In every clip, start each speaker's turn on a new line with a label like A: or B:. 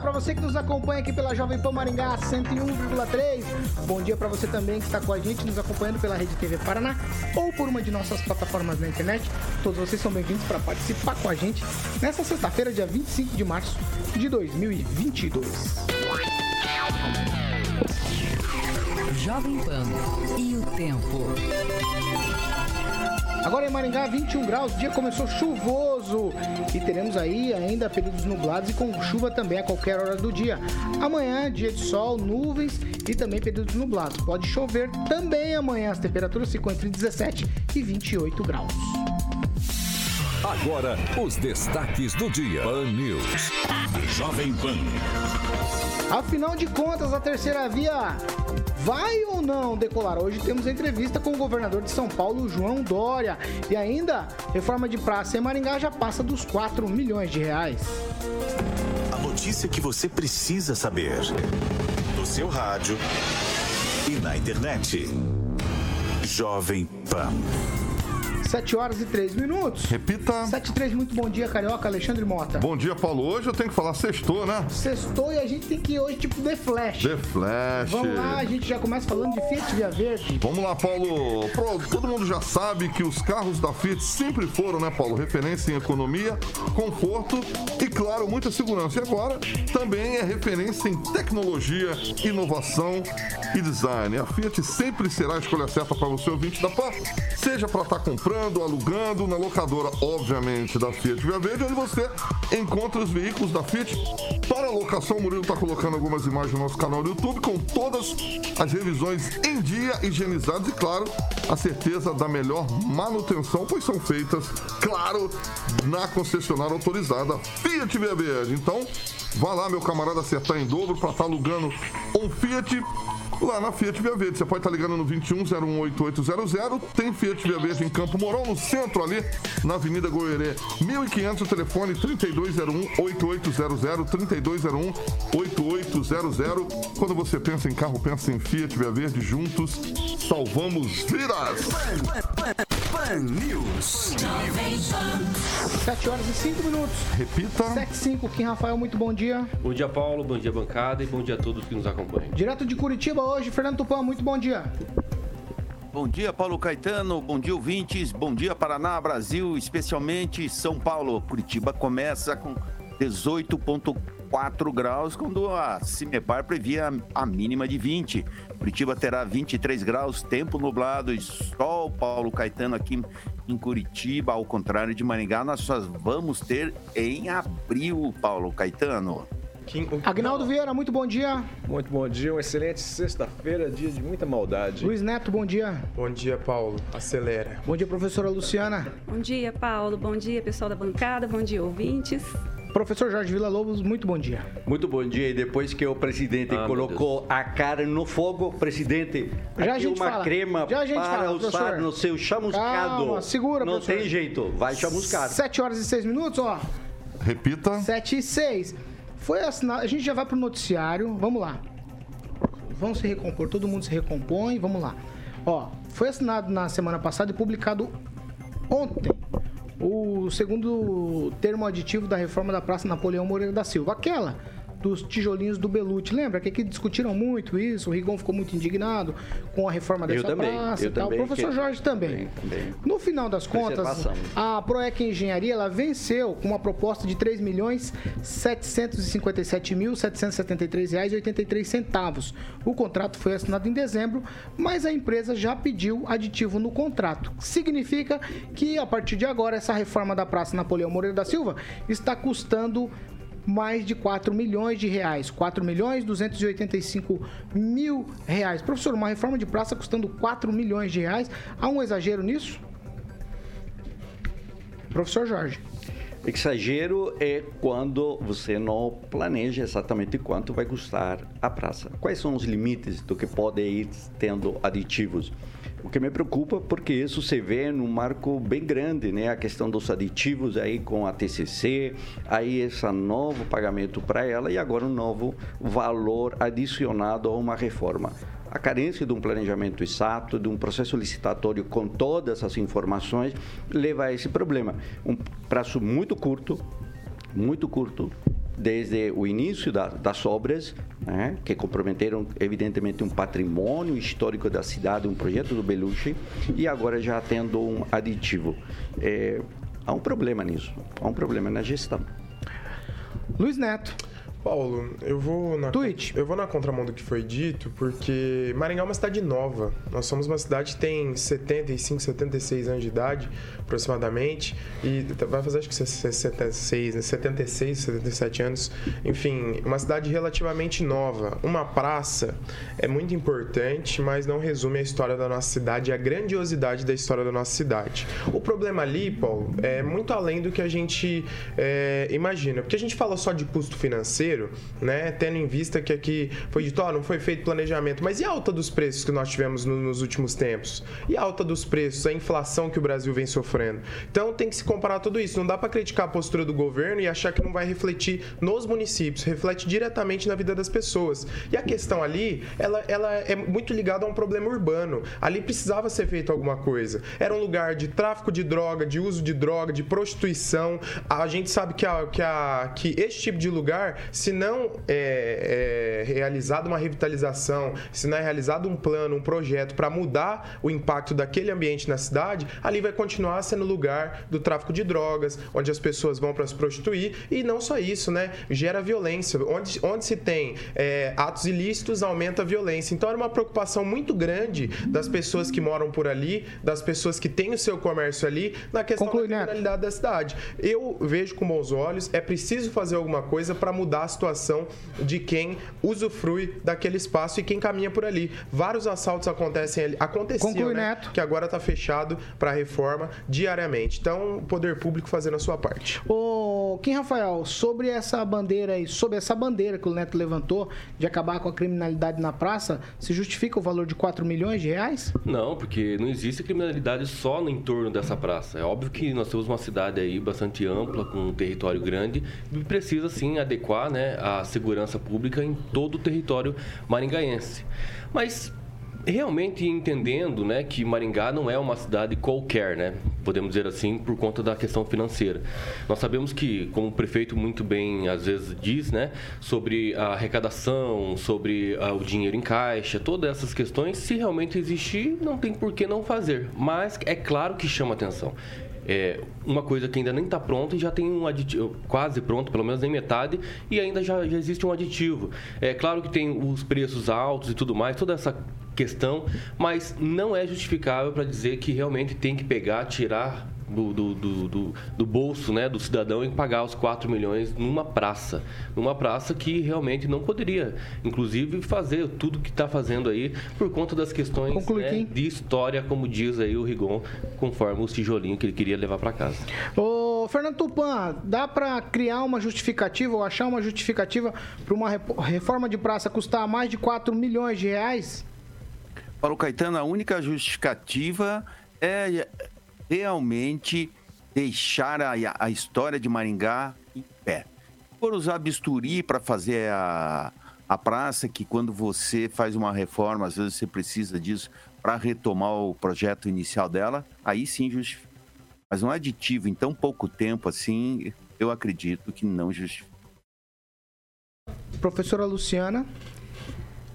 A: Para você que nos acompanha aqui pela Jovem Pan Maringá 101,3. Bom dia para você também que está com a gente nos acompanhando pela Rede TV Paraná ou por uma de nossas plataformas na internet. Todos vocês são bem-vindos para participar com a gente nessa sexta-feira, dia 25 de março de 2022.
B: Jovem Pan e o tempo.
A: Agora em Maringá, 21 graus, o dia começou chuvoso e teremos aí ainda períodos nublados e com chuva também a qualquer hora do dia. Amanhã, dia de sol, nuvens e também períodos nublados. Pode chover também amanhã, as temperaturas ficam entre 17 e 28 graus.
C: Agora, os destaques do dia. Pan News. Jovem Pan.
A: Afinal de contas, a terceira via vai ou não decolar? Hoje temos entrevista com o governador de São Paulo, João Dória. E ainda, reforma de praça em Maringá já passa dos 4 milhões de reais.
D: A notícia que você precisa saber. No seu rádio e na internet. Jovem Pan.
A: 7 horas e 3 minutos.
E: Repita.
A: 7 e 3, muito bom dia, Carioca, Alexandre Mota.
E: Bom dia, Paulo. Hoje eu tenho que falar sextou, né?
A: Sextou e a gente tem que ir hoje, tipo, The Flash.
E: The Flash.
A: Vamos lá, a gente já começa falando de Fiat Via Verde.
E: Vamos lá, Paulo. Pro, todo mundo já sabe que os carros da Fiat sempre foram, né, Paulo? Referência em economia, conforto e, claro, muita segurança. E agora também é referência em tecnologia, inovação e design. A Fiat sempre será a escolha certa para você, ouvinte da PAN, seja para estar comprando comprando, alugando na locadora, obviamente, da Fiat Via Verde, onde você encontra os veículos da Fiat para locação. O Murilo está colocando algumas imagens no nosso canal do YouTube com todas as revisões em dia, higienizadas e, claro, a certeza da melhor manutenção, pois são feitas, claro, na concessionária autorizada Fiat Via Verde. Então, vá lá, meu camarada, acertar em dobro para estar tá alugando um Fiat lá na Fiat Via Verde. Você pode estar ligando no 21018800. Tem Fiat Via Verde em Campo Mourão, no centro ali, na Avenida Goierê, 1500, telefone 3201-8800, 3201-8800. Quando você pensa em carro, pensa em Fiat Via Verde. Juntos, salvamos vidas!
C: Pan News.
A: 7 horas e 5 minutos.
E: Repita.
A: 7 e 5, Kim Rafael, muito bom dia.
F: Bom dia, Paulo. Bom dia, bancada. E bom dia a todos que nos acompanham.
A: Direto de Curitiba hoje, Fernando Tupan, muito bom dia.
G: Bom dia, Paulo Caetano. Bom dia, ouvintes. Bom dia, Paraná, Brasil, especialmente São Paulo. Curitiba começa com 18,4 graus, quando a Cimepar previa a mínima de 20. Curitiba terá 23 graus, tempo nublado e sol. Paulo Caetano aqui em Curitiba, ao contrário de Maringá, nós só vamos ter em abril, Paulo Caetano.
A: Agnaldo Vieira, muito bom dia.
H: Muito bom dia, uma excelente sexta-feira, dia de muita maldade.
A: Luiz Neto, bom dia.
I: Bom dia, Paulo. Acelera.
A: Bom dia, professora Luciana.
J: Bom dia, Paulo. Bom dia, pessoal da bancada. Bom dia, ouvintes.
A: Professor Jorge Vila Lobos, muito bom dia.
K: Muito bom dia. E depois que o presidente ah, colocou a cara no fogo, presidente,
A: já
K: aqui uma
A: fala.
K: crema
A: já
K: para
A: fala,
K: usar
A: professor.
K: no seu chamuscado.
A: Calma, segura,
K: Não
A: professor.
K: tem jeito, vai chamuscar.
A: 7 horas e 6 minutos, ó.
E: Repita.
A: 7 e 6. Foi assinado. A gente já vai pro noticiário. Vamos lá. Vamos se recompor. Todo mundo se recompõe. Vamos lá. Ó, foi assinado na semana passada e publicado ontem o segundo termo aditivo da reforma da Praça Napoleão Moreira da Silva. Aquela dos tijolinhos do Belucci. Lembra que aqui discutiram muito isso? O Rigon ficou muito indignado com a reforma dessa
K: eu também,
A: praça
K: eu
A: e tal.
K: também,
A: O professor. Jorge também.
K: também.
A: No final das contas, a Proec Engenharia ela venceu com uma proposta de R$ 3 milhões 757 mil 773 reais e 83 centavos. O contrato foi assinado em dezembro, mas a empresa já pediu aditivo no contrato. Significa que a partir de agora essa reforma da Praça Napoleão Moreira da Silva está custando mais de 4 milhões de reais. 4 milhões 285 mil reais. Professor, uma reforma de praça custando 4 milhões de reais. Há um exagero nisso? Professor Jorge.
K: Exagero é quando você não planeja exatamente quanto vai custar a praça. Quais são os limites do que pode ir tendo aditivos? O que me preocupa porque isso se vê num marco bem grande, né? A questão dos aditivos aí com a TCC, aí esse novo pagamento para ela e agora um novo valor adicionado a uma reforma. A carência de um planejamento exato, de um processo licitatório com todas as informações, leva a esse problema. Um prazo muito curto, muito curto, desde o início da, das obras, né, que comprometeram evidentemente um patrimônio histórico da cidade, um projeto do Beluche, e agora já tendo um aditivo. É, há um problema nisso, há um problema na gestão.
A: Luiz Neto.
I: Paulo, eu vou na
A: Twitch.
I: eu vou na contramão do que foi dito, porque Maringá é uma cidade nova. Nós somos uma cidade que tem 75, 76 anos de idade, aproximadamente, e vai fazer acho que 76, né? 76, 77 anos. Enfim, uma cidade relativamente nova. Uma praça é muito importante, mas não resume a história da nossa cidade e a grandiosidade da história da nossa cidade. O problema ali, Paulo, é muito além do que a gente é, imagina, porque a gente fala só de custo financeiro né? Tendo em vista que aqui foi dito, não foi feito planejamento. Mas e a alta dos preços que nós tivemos no, nos últimos tempos? E a alta dos preços, a inflação que o Brasil vem sofrendo? Então tem que se comparar tudo isso. Não dá para criticar a postura do governo e achar que não vai refletir nos municípios, reflete diretamente na vida das pessoas. E a questão ali, ela, ela é muito ligada a um problema urbano. Ali precisava ser feito alguma coisa. Era um lugar de tráfico de droga, de uso de droga, de prostituição. A gente sabe que, a, que, a, que esse tipo de lugar se não é, é realizada uma revitalização, se não é realizado um plano, um projeto para mudar o impacto daquele ambiente na cidade, ali vai continuar sendo lugar do tráfico de drogas, onde as pessoas vão para se prostituir e não só isso, né? Gera violência. Onde, onde se tem é, atos ilícitos, aumenta a violência. Então era uma preocupação muito grande das pessoas que moram por ali, das pessoas que têm o seu comércio ali, na questão Conclui, da criminalidade né? da cidade. Eu vejo com bons olhos, é preciso fazer alguma coisa para mudar a situação de quem usufrui daquele espaço e quem caminha por ali. Vários assaltos acontecem ali, aconteciam, Conclui, né? Neto. Que agora está fechado para reforma diariamente. Então, o poder público fazendo a sua parte.
A: Ô, Kim Rafael, sobre essa bandeira aí, sobre essa bandeira que o Neto levantou de acabar com a criminalidade na praça, se justifica o valor de 4 milhões de reais?
F: Não, porque não existe criminalidade só no entorno dessa praça. É óbvio que nós temos uma cidade aí bastante ampla, com um território grande, e precisa sim adequar, né, a segurança pública em todo o território maringaense. Mas realmente entendendo né, que Maringá não é uma cidade qualquer, né, podemos dizer assim, por conta da questão financeira. Nós sabemos que, como o prefeito muito bem às vezes diz, né, sobre a arrecadação, sobre uh, o dinheiro em caixa, todas essas questões, se realmente existir, não tem por que não fazer. Mas é claro que chama atenção é, uma coisa que ainda nem está pronta e já tem um aditivo, quase pronto, pelo menos em metade, e ainda já, já existe um aditivo. É claro que tem os preços altos e tudo mais, toda essa questão, mas não é justificável para dizer que realmente tem que pegar, tirar do, do, do, do, bolso né, do cidadão em pagar os 4 milhões numa praça. Numa praça que realmente não poderia, inclusive, fazer tudo que está fazendo aí por conta das questões né, de história, como diz aí o Rigon, conforme o tijolinho que ele queria levar para casa.
A: Ô, Fernando Tupan, dá para criar uma justificativa ou achar uma justificativa para uma reforma de praça custar mais de 4 milhões de reais?
G: Paulo Caetano, a única justificativa é realmente deixar a, a história de Maringá em pé. Por usar bisturi para fazer a, a praça, que quando você faz uma reforma, às vezes você precisa disso para retomar o projeto inicial dela, aí sim justifica. Mas um aditivo em tão pouco tempo assim, eu acredito que não justifica.
A: Professora Luciana.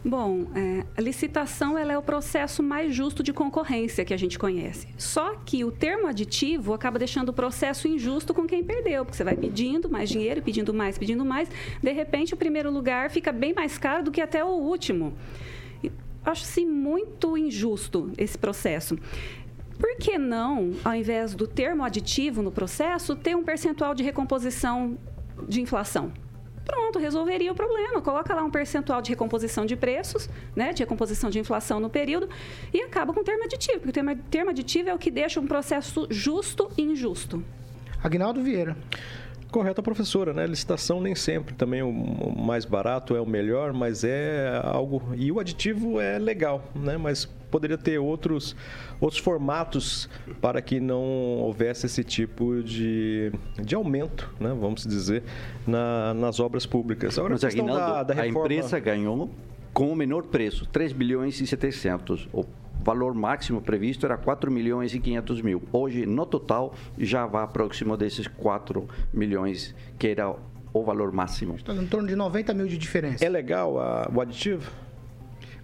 J: Bom, é, a licitação ela é o processo mais justo de concorrência que a gente conhece. Só que o termo aditivo acaba deixando o processo injusto com quem perdeu, porque você vai pedindo mais dinheiro, pedindo mais, pedindo mais. De repente, o primeiro lugar fica bem mais caro do que até o último. Acho-se muito injusto esse processo. Por que não, ao invés do termo aditivo no processo, ter um percentual de recomposição de inflação? Pronto, resolveria o problema. Coloca lá um percentual de recomposição de preços, né, de recomposição de inflação no período e acaba com o termo aditivo, porque o termo, termo aditivo é o que deixa um processo justo e injusto.
A: Agnaldo Vieira.
L: Correto, professora, né? Licitação nem sempre também o mais barato é o melhor, mas é algo. E o aditivo é legal, né? Mas poderia ter outros, outros formatos para que não houvesse esse tipo de, de aumento, né? Vamos dizer, na, nas obras públicas.
K: Agora, mas, a, Aguinaldo, da, da reforma... a empresa ganhou com o menor preço, 3 bilhões e 700. O valor máximo previsto era 4 milhões e 500 mil. Hoje, no total, já vai próximo desses 4 milhões, que era o valor máximo.
A: Está em torno de 90 mil de diferença.
L: É legal a, o aditivo?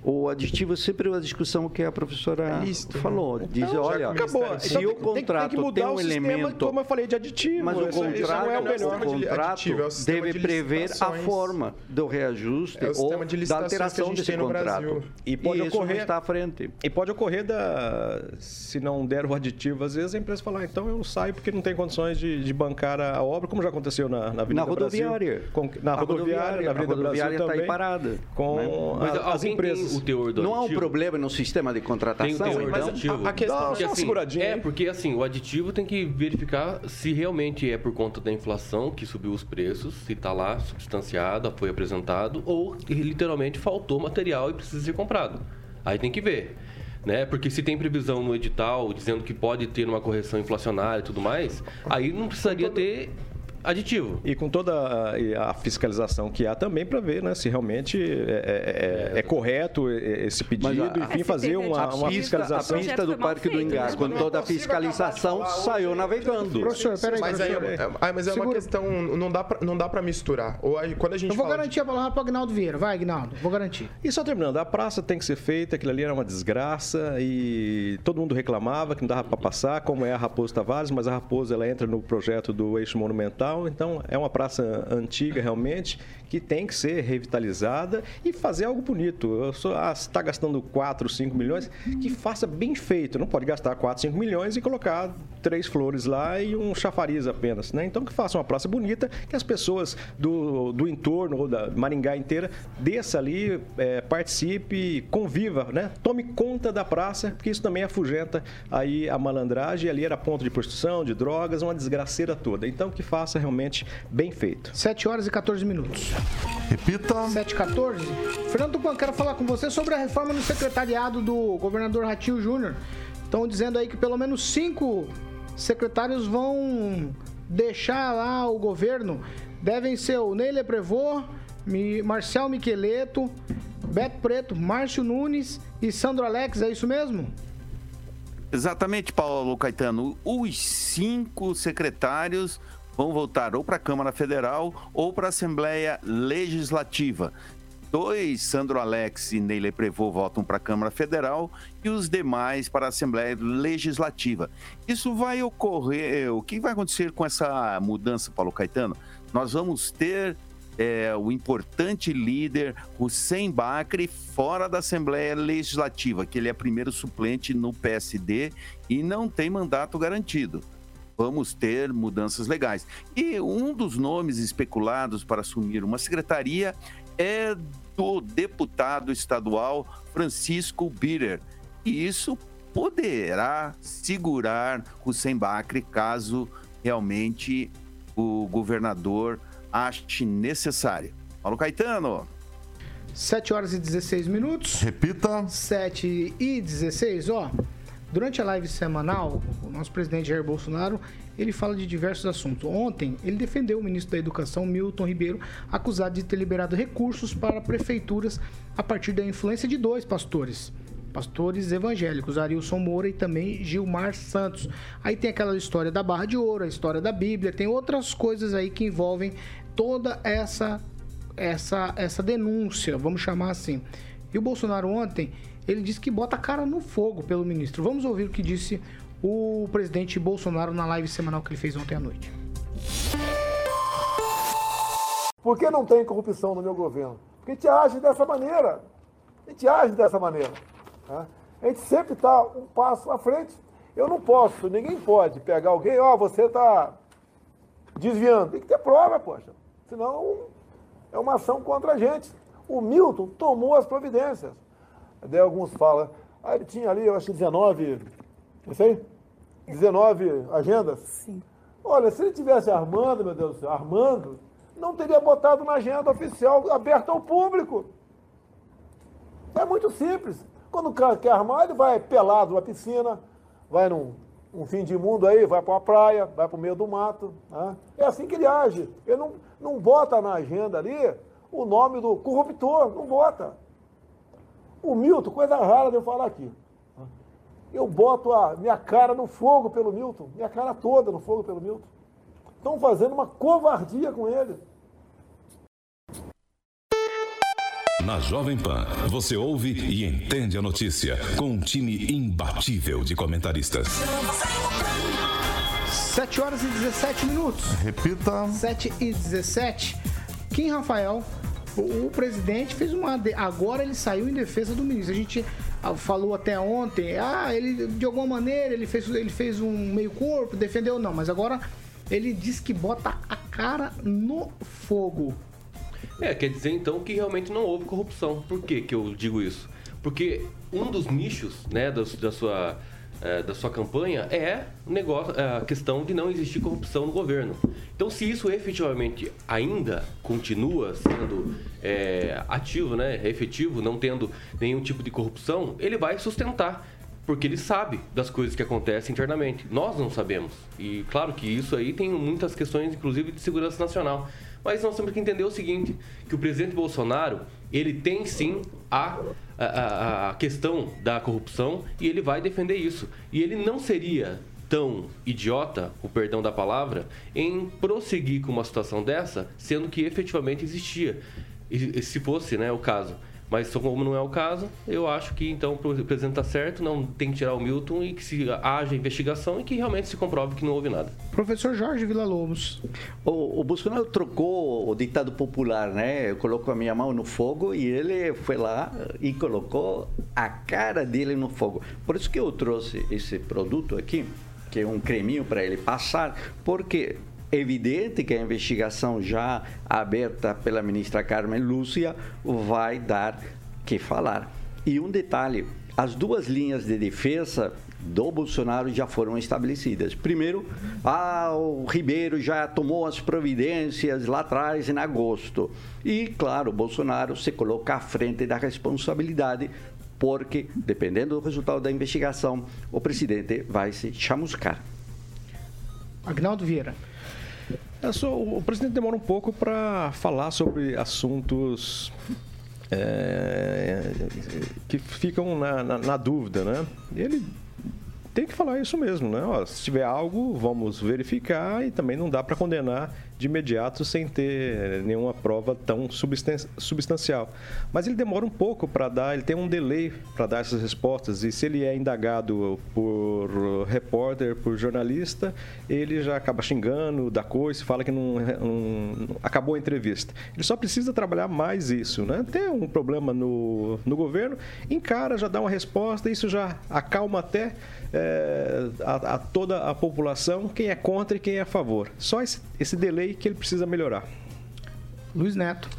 K: O aditivo é sempre uma discussão que a professora é lícito, falou. Né? Diz, então, olha, acabou. se então, o contrato tem, tem, tem um elemento...
L: como eu falei, de aditivo.
K: Mas o contrato, isso não é o melhor. O contrato aditivo, é o deve de prever a forma do reajuste é ou de da alteração desse contrato.
L: E pode
K: e
L: ocorrer...
K: está à frente.
L: E pode ocorrer, da, se não der o aditivo, às vezes a empresa falar, ah, então eu saio porque não tem condições de, de bancar a obra, como já aconteceu na, na Avenida
K: na rodoviária.
L: Com, na, rodoviária, na Avenida Brasil também. está aí
K: parada.
L: Com né? as empresas.
F: O teor do
K: Não há um problema no sistema de contratação? Tem, tem
F: então, aditivo.
L: A, a questão é assim,
F: É, porque assim, o aditivo tem que verificar se realmente é por conta da inflação que subiu os preços, se está lá substanciado, foi apresentado, ou literalmente faltou material e precisa ser comprado. Aí tem que ver. Né? Porque se tem previsão no edital dizendo que pode ter uma correção inflacionária e tudo mais, aí não precisaria ter aditivo.
L: E com toda a, a fiscalização que há também para ver né, se realmente é, é, é, é correto esse pedido, a, enfim, fazer uma, uma fiscalização.
K: A pista do Parque do Engar, com toda a fiscalização, saiu navegando.
I: Professor, peraí, mas, aí, é, mas é uma questão, não dá pra, não dá para misturar. Ou aí, quando a gente
A: Eu vou garantir de... a palavra para Agnaldo Vieira. Vai, Agnaldo, vou garantir.
L: E só terminando, a praça tem que ser feita, aquilo ali era uma desgraça e todo mundo reclamava que não dava para passar, como é a Raposo Tavares, mas a Raposo ela entra no projeto do eixo monumental então é uma praça antiga realmente que tem que ser revitalizada e fazer algo bonito. Está ah, gastando 4, 5 milhões, que faça bem feito. Não pode gastar 4, 5 milhões e colocar três flores lá e um chafariz apenas. Né? Então que faça uma praça bonita, que as pessoas do, do entorno ou da Maringá inteira desça ali, é, participe, conviva, né? tome conta da praça, porque isso também afugenta aí a malandragem. Ali era ponto de prostituição, de drogas, uma desgraceira toda. Então que faça realmente bem feito.
A: 7 horas e 14 minutos.
E: Repita.
A: 714. Fernando Tupan, quero falar com você sobre a reforma no secretariado do governador Ratinho Júnior. Estão dizendo aí que pelo menos cinco secretários vão deixar lá o governo. Devem ser o Ney Leprevô, Marcel Miqueleto, Beto Preto, Márcio Nunes e Sandro Alex, é isso mesmo?
G: Exatamente, Paulo Caetano. Os cinco secretários vão voltar ou para a Câmara Federal ou para a Assembleia Legislativa. Dois, Sandro Alex e Neile Prevô, voltam para a Câmara Federal e os demais para a Assembleia Legislativa. Isso vai ocorrer. O que vai acontecer com essa mudança, Paulo Caetano? Nós vamos ter é, o importante líder Hussein Bacri fora da Assembleia Legislativa, que ele é primeiro suplente no PSD e não tem mandato garantido vamos ter mudanças legais. E um dos nomes especulados para assumir uma secretaria é do deputado estadual Francisco Bitter. E isso poderá segurar Hussein Bacri caso realmente o governador ache necessário. Paulo Caetano.
A: 7 horas e 16 minutos.
E: Repita.
A: 7 e 16, ó. Durante a live semanal, o nosso presidente Jair Bolsonaro, ele fala de diversos assuntos. Ontem, ele defendeu o ministro da Educação, Milton Ribeiro, acusado de ter liberado recursos para prefeituras a partir da influência de dois pastores pastores evangélicos, Arilson Moura e também Gilmar Santos. Aí tem aquela história da Barra de Ouro, a história da Bíblia, tem outras coisas aí que envolvem toda essa essa essa denúncia, vamos chamar assim. E o Bolsonaro ontem ele disse que bota a cara no fogo pelo ministro. Vamos ouvir o que disse o presidente Bolsonaro na live semanal que ele fez ontem à noite.
M: Por que não tem corrupção no meu governo? Porque a gente age dessa maneira. A gente age dessa maneira. Tá? A gente sempre está um passo à frente. Eu não posso, ninguém pode pegar alguém, ó, oh, você está desviando. Tem que ter prova, poxa. Senão é uma ação contra a gente. O Milton tomou as providências. Daí alguns falam, ah, ele tinha ali, eu acho que 19, não sei, 19 agendas.
N: Sim.
M: Olha, se ele tivesse armando, meu Deus do céu, armando, não teria botado na agenda oficial aberta ao público. É muito simples. Quando o cara quer armar, ele vai pelado numa piscina, vai num um fim de mundo aí, vai para uma praia, vai para o meio do mato. Né? É assim que ele age. Ele não, não bota na agenda ali o nome do corruptor, não bota. O Milton, coisa rara de eu falar aqui. Eu boto a minha cara no fogo pelo Milton, minha cara toda no fogo pelo Milton. Estão fazendo uma covardia com ele.
C: Na Jovem Pan, você ouve e entende a notícia com um time imbatível de comentaristas.
A: 7 horas e 17 minutos.
E: Repita.
A: 7 e 17. Kim Rafael, o, presidente fez uma. Agora ele saiu em defesa do ministro. A gente ah, falou até ontem, ah, ele de alguma maneira ele fez, ele fez um meio corpo, defendeu não, mas agora ele diz que bota a cara no fogo.
F: É, quer dizer então que realmente não houve corrupção. Por que, que eu digo isso? Porque um dos nichos né, da, da sua, é, da sua campanha é negócio, é, a questão de não existir corrupção no governo. Então, se isso efetivamente ainda continua sendo é, ativo, né, efetivo, não tendo nenhum tipo de corrupção, ele vai sustentar porque ele sabe das coisas que acontecem internamente. Nós não sabemos. E claro que isso aí tem muitas questões, inclusive de segurança nacional. Mas nós temos que entender o seguinte, que o presidente Bolsonaro, ele tem sim a, a, a questão da corrupção e ele vai defender isso. E ele não seria tão idiota, o perdão da palavra, em prosseguir com uma situação dessa, sendo que efetivamente existia. E, se fosse né, o caso. Mas como não é o caso, eu acho que então o presidente está certo, não tem que tirar o Milton e que se haja investigação e que realmente se comprove que não houve nada.
A: Professor Jorge Villa-Lobos.
K: O, o Bolsonaro trocou o ditado popular, né? Colocou a minha mão no fogo e ele foi lá e colocou a cara dele no fogo. Por isso que eu trouxe esse produto aqui, que é um creminho para ele passar, porque evidente que a investigação já aberta pela ministra Carmen Lúcia vai dar que falar. E um detalhe, as duas linhas de defesa do Bolsonaro já foram estabelecidas. Primeiro, ah, o Ribeiro já tomou as providências lá atrás, em agosto. E, claro, o Bolsonaro se coloca à frente da responsabilidade, porque, dependendo do resultado da investigação, o presidente vai se chamuscar.
A: Agnaldo Vieira.
L: É só, o presidente demora um pouco para falar sobre assuntos é, que ficam na, na, na, dúvida, né? Ele tem que falar isso mesmo, né? Ó, se tiver algo, vamos verificar e também não dá para condenar de imediato sem ter nenhuma prova tão substancial. Mas ele demora um pouco para dar, ele tem um delay para dar essas respostas e se ele é indagado por repórter, por jornalista, ele já acaba xingando, dá coisa, fala que não, não, acabou a entrevista. Ele só precisa trabalhar mais isso, né? Tem um problema no, no governo, encara, já dá uma resposta, isso já acalma até é, a, a, toda a população, quem é contra e quem é a favor. Só esse, esse delay que ele precisa melhorar.
A: Luiz Neto.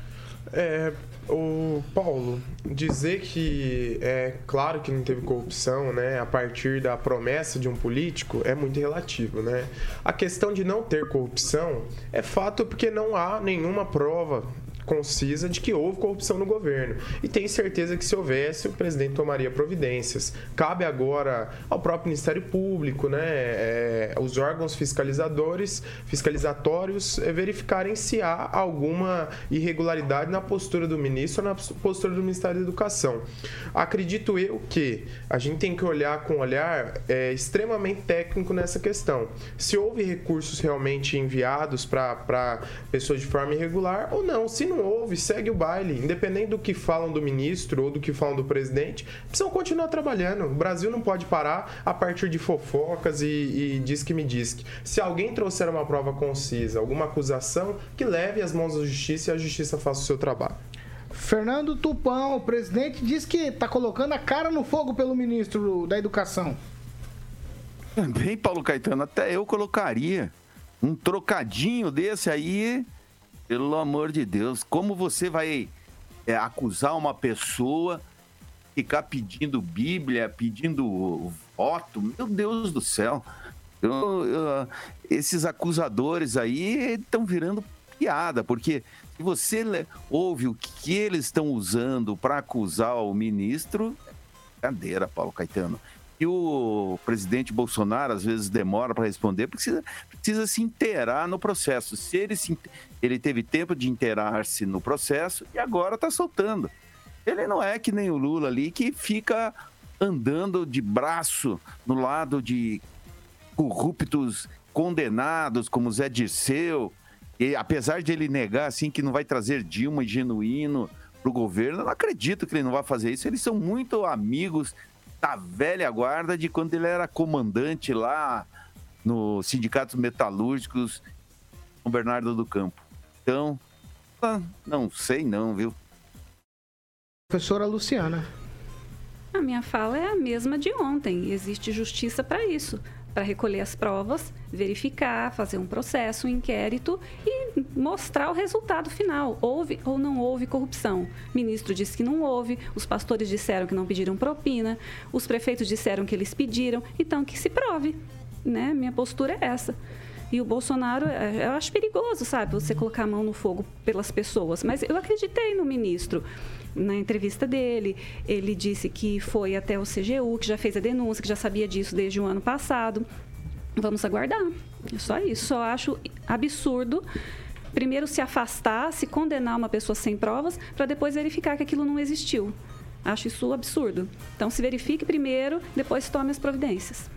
I: É, o Paulo, dizer que é claro que não teve corrupção, né, a partir da promessa de um político é muito relativo, né? A questão de não ter corrupção é fato porque não há nenhuma prova concisa de que houve corrupção no governo. E tenho certeza que se houvesse, o presidente tomaria providências. Cabe agora ao próprio Ministério Público, né, é, os órgãos fiscalizadores, fiscalizatórios, é, verificarem se há alguma irregularidade na postura do ministro ou na postura do Ministério da Educação. Acredito eu que a gente tem que olhar com um olhar é, extremamente técnico nessa questão. Se houve recursos realmente enviados para pessoas de forma irregular ou não. Se não houve, segue o baile. Independente do que falam do ministro ou do que falam do presidente, precisam continuar trabalhando. O Brasil não pode parar a partir de fofocas e, e diz que me diz que. Se alguém trouxer uma prova concisa, alguma acusação, que leve as mãos da justiça e a justiça faça o seu trabalho.
A: Fernando Tupão, o presidente, diz que está colocando a cara no fogo pelo ministro da Educação.
G: Também, Paulo Caetano, até eu colocaria um trocadinho desse aí pelo amor de Deus, como você vai é, acusar uma pessoa, ficar pedindo Bíblia, pedindo voto? Meu Deus do céu. Eu, eu, esses acusadores aí estão virando piada, porque se você ouve o que eles estão usando para acusar o ministro, cadeira, Paulo Caetano. E o presidente Bolsonaro às vezes demora para responder, precisa, precisa se inteirar no processo. Se ele, se, ele teve tempo de inteirar-se no processo e agora está soltando. Ele não é que nem o Lula ali que fica andando de braço no lado de corruptos condenados como Zé Dirceu. E apesar de ele negar assim que não vai trazer Dilma genuíno para o governo, eu não acredito que ele não vai fazer isso. Eles são muito amigos da velha guarda de quando ele era comandante lá no Sindicatos Metalúrgicos com Bernardo do Campo. Então, ah, não sei não, viu?
A: Professora Luciana.
J: A minha fala é a mesma de ontem. Existe justiça para isso para recolher as provas, verificar, fazer um processo, um inquérito e mostrar o resultado final. Houve ou não houve corrupção? O ministro disse que não houve, os pastores disseram que não pediram propina, os prefeitos disseram que eles pediram, então que se prove. Né? Minha postura é essa. E o Bolsonaro, é, eu acho perigoso, sabe, você colocar a mão no fogo pelas pessoas. Mas eu acreditei no ministro na entrevista dele, ele disse que foi até o CGU, que já fez a denúncia, que já sabia disso desde o ano passado. Vamos aguardar. É só isso. Só acho absurdo primeiro se afastar, se condenar uma pessoa sem provas, para depois verificar que aquilo não existiu. Acho isso absurdo. Então, se verifique primeiro, depois tome as providências.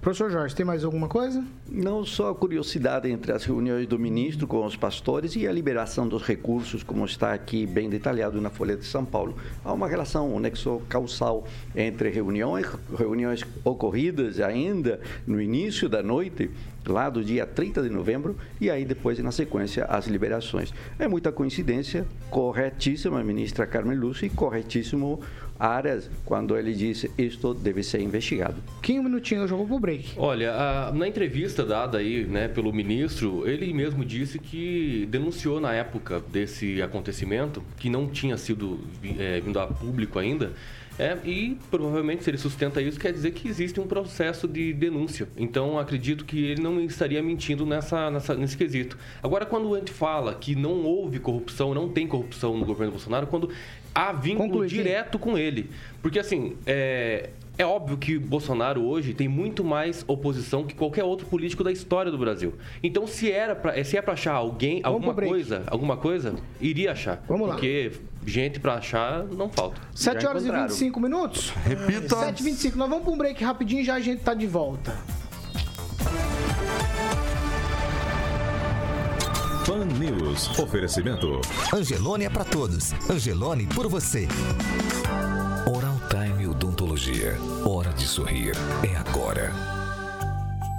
A: Professor Jorge, tem mais alguma coisa?
K: Não só a curiosidade entre as reuniões do ministro com os pastores e a liberação dos recursos, como está aqui bem detalhado na Folha de São Paulo. Há uma relação, um nexo causal entre reuniões, reuniões ocorridas ainda no início da noite, lá do dia 30 de novembro, e aí depois, na sequência, as liberações. É muita coincidência, corretíssima ministra Carmen Lúcia e corretíssimo áreas quando ele disse isto deve ser investigado.
A: 15 minutinhos, eu jogo pro break.
F: Olha, a, na entrevista dada aí, né, pelo ministro, ele mesmo disse que denunciou na época desse acontecimento, que não tinha sido é, vindo a público ainda, é, e provavelmente, se ele sustenta isso, quer dizer que existe um processo de denúncia. Então, acredito que ele não estaria mentindo nessa, nessa, nesse quesito. Agora, quando a gente fala que não houve corrupção, não tem corrupção no governo Bolsonaro, quando há vínculo Conclui, direto com ele. Porque, assim, é, é óbvio que Bolsonaro hoje tem muito mais oposição que qualquer outro político da história do Brasil. Então, se era pra, se é para achar alguém, Vamos alguma coisa, alguma coisa, iria achar.
A: Vamos
F: lá. Porque gente para achar não falta.
A: 7 horas e 25 minutos?
E: Repita.
A: 7 e 25 Nós vamos para um break rapidinho e já a gente tá de volta.
C: Fan News. Oferecimento.
N: Angelone é para todos. Angelone por você.
C: Odontologia. Hora de sorrir. É agora.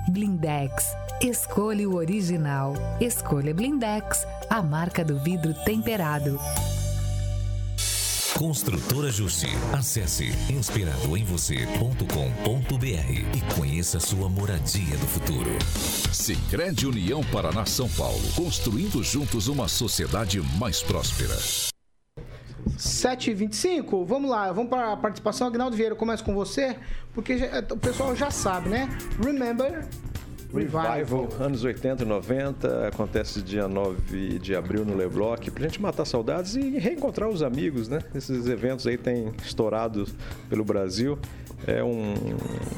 B: Blindex. Escolha o original. Escolha Blindex, a marca do vidro temperado.
C: Construtora Justi. Acesse inspiradoemvocê.com.br e conheça sua moradia do futuro. Sicredi União Paraná São Paulo, construindo juntos uma sociedade mais próspera.
A: 7h25, vamos lá, vamos para a participação. Agnaldo Vieira, começa com você, porque já, o pessoal já sabe, né? Remember
L: Revival. anos 80 e 90, acontece dia 9 de abril no Leblock, pra gente matar saudades e reencontrar os amigos, né? Esses eventos aí têm estourado pelo Brasil. É um,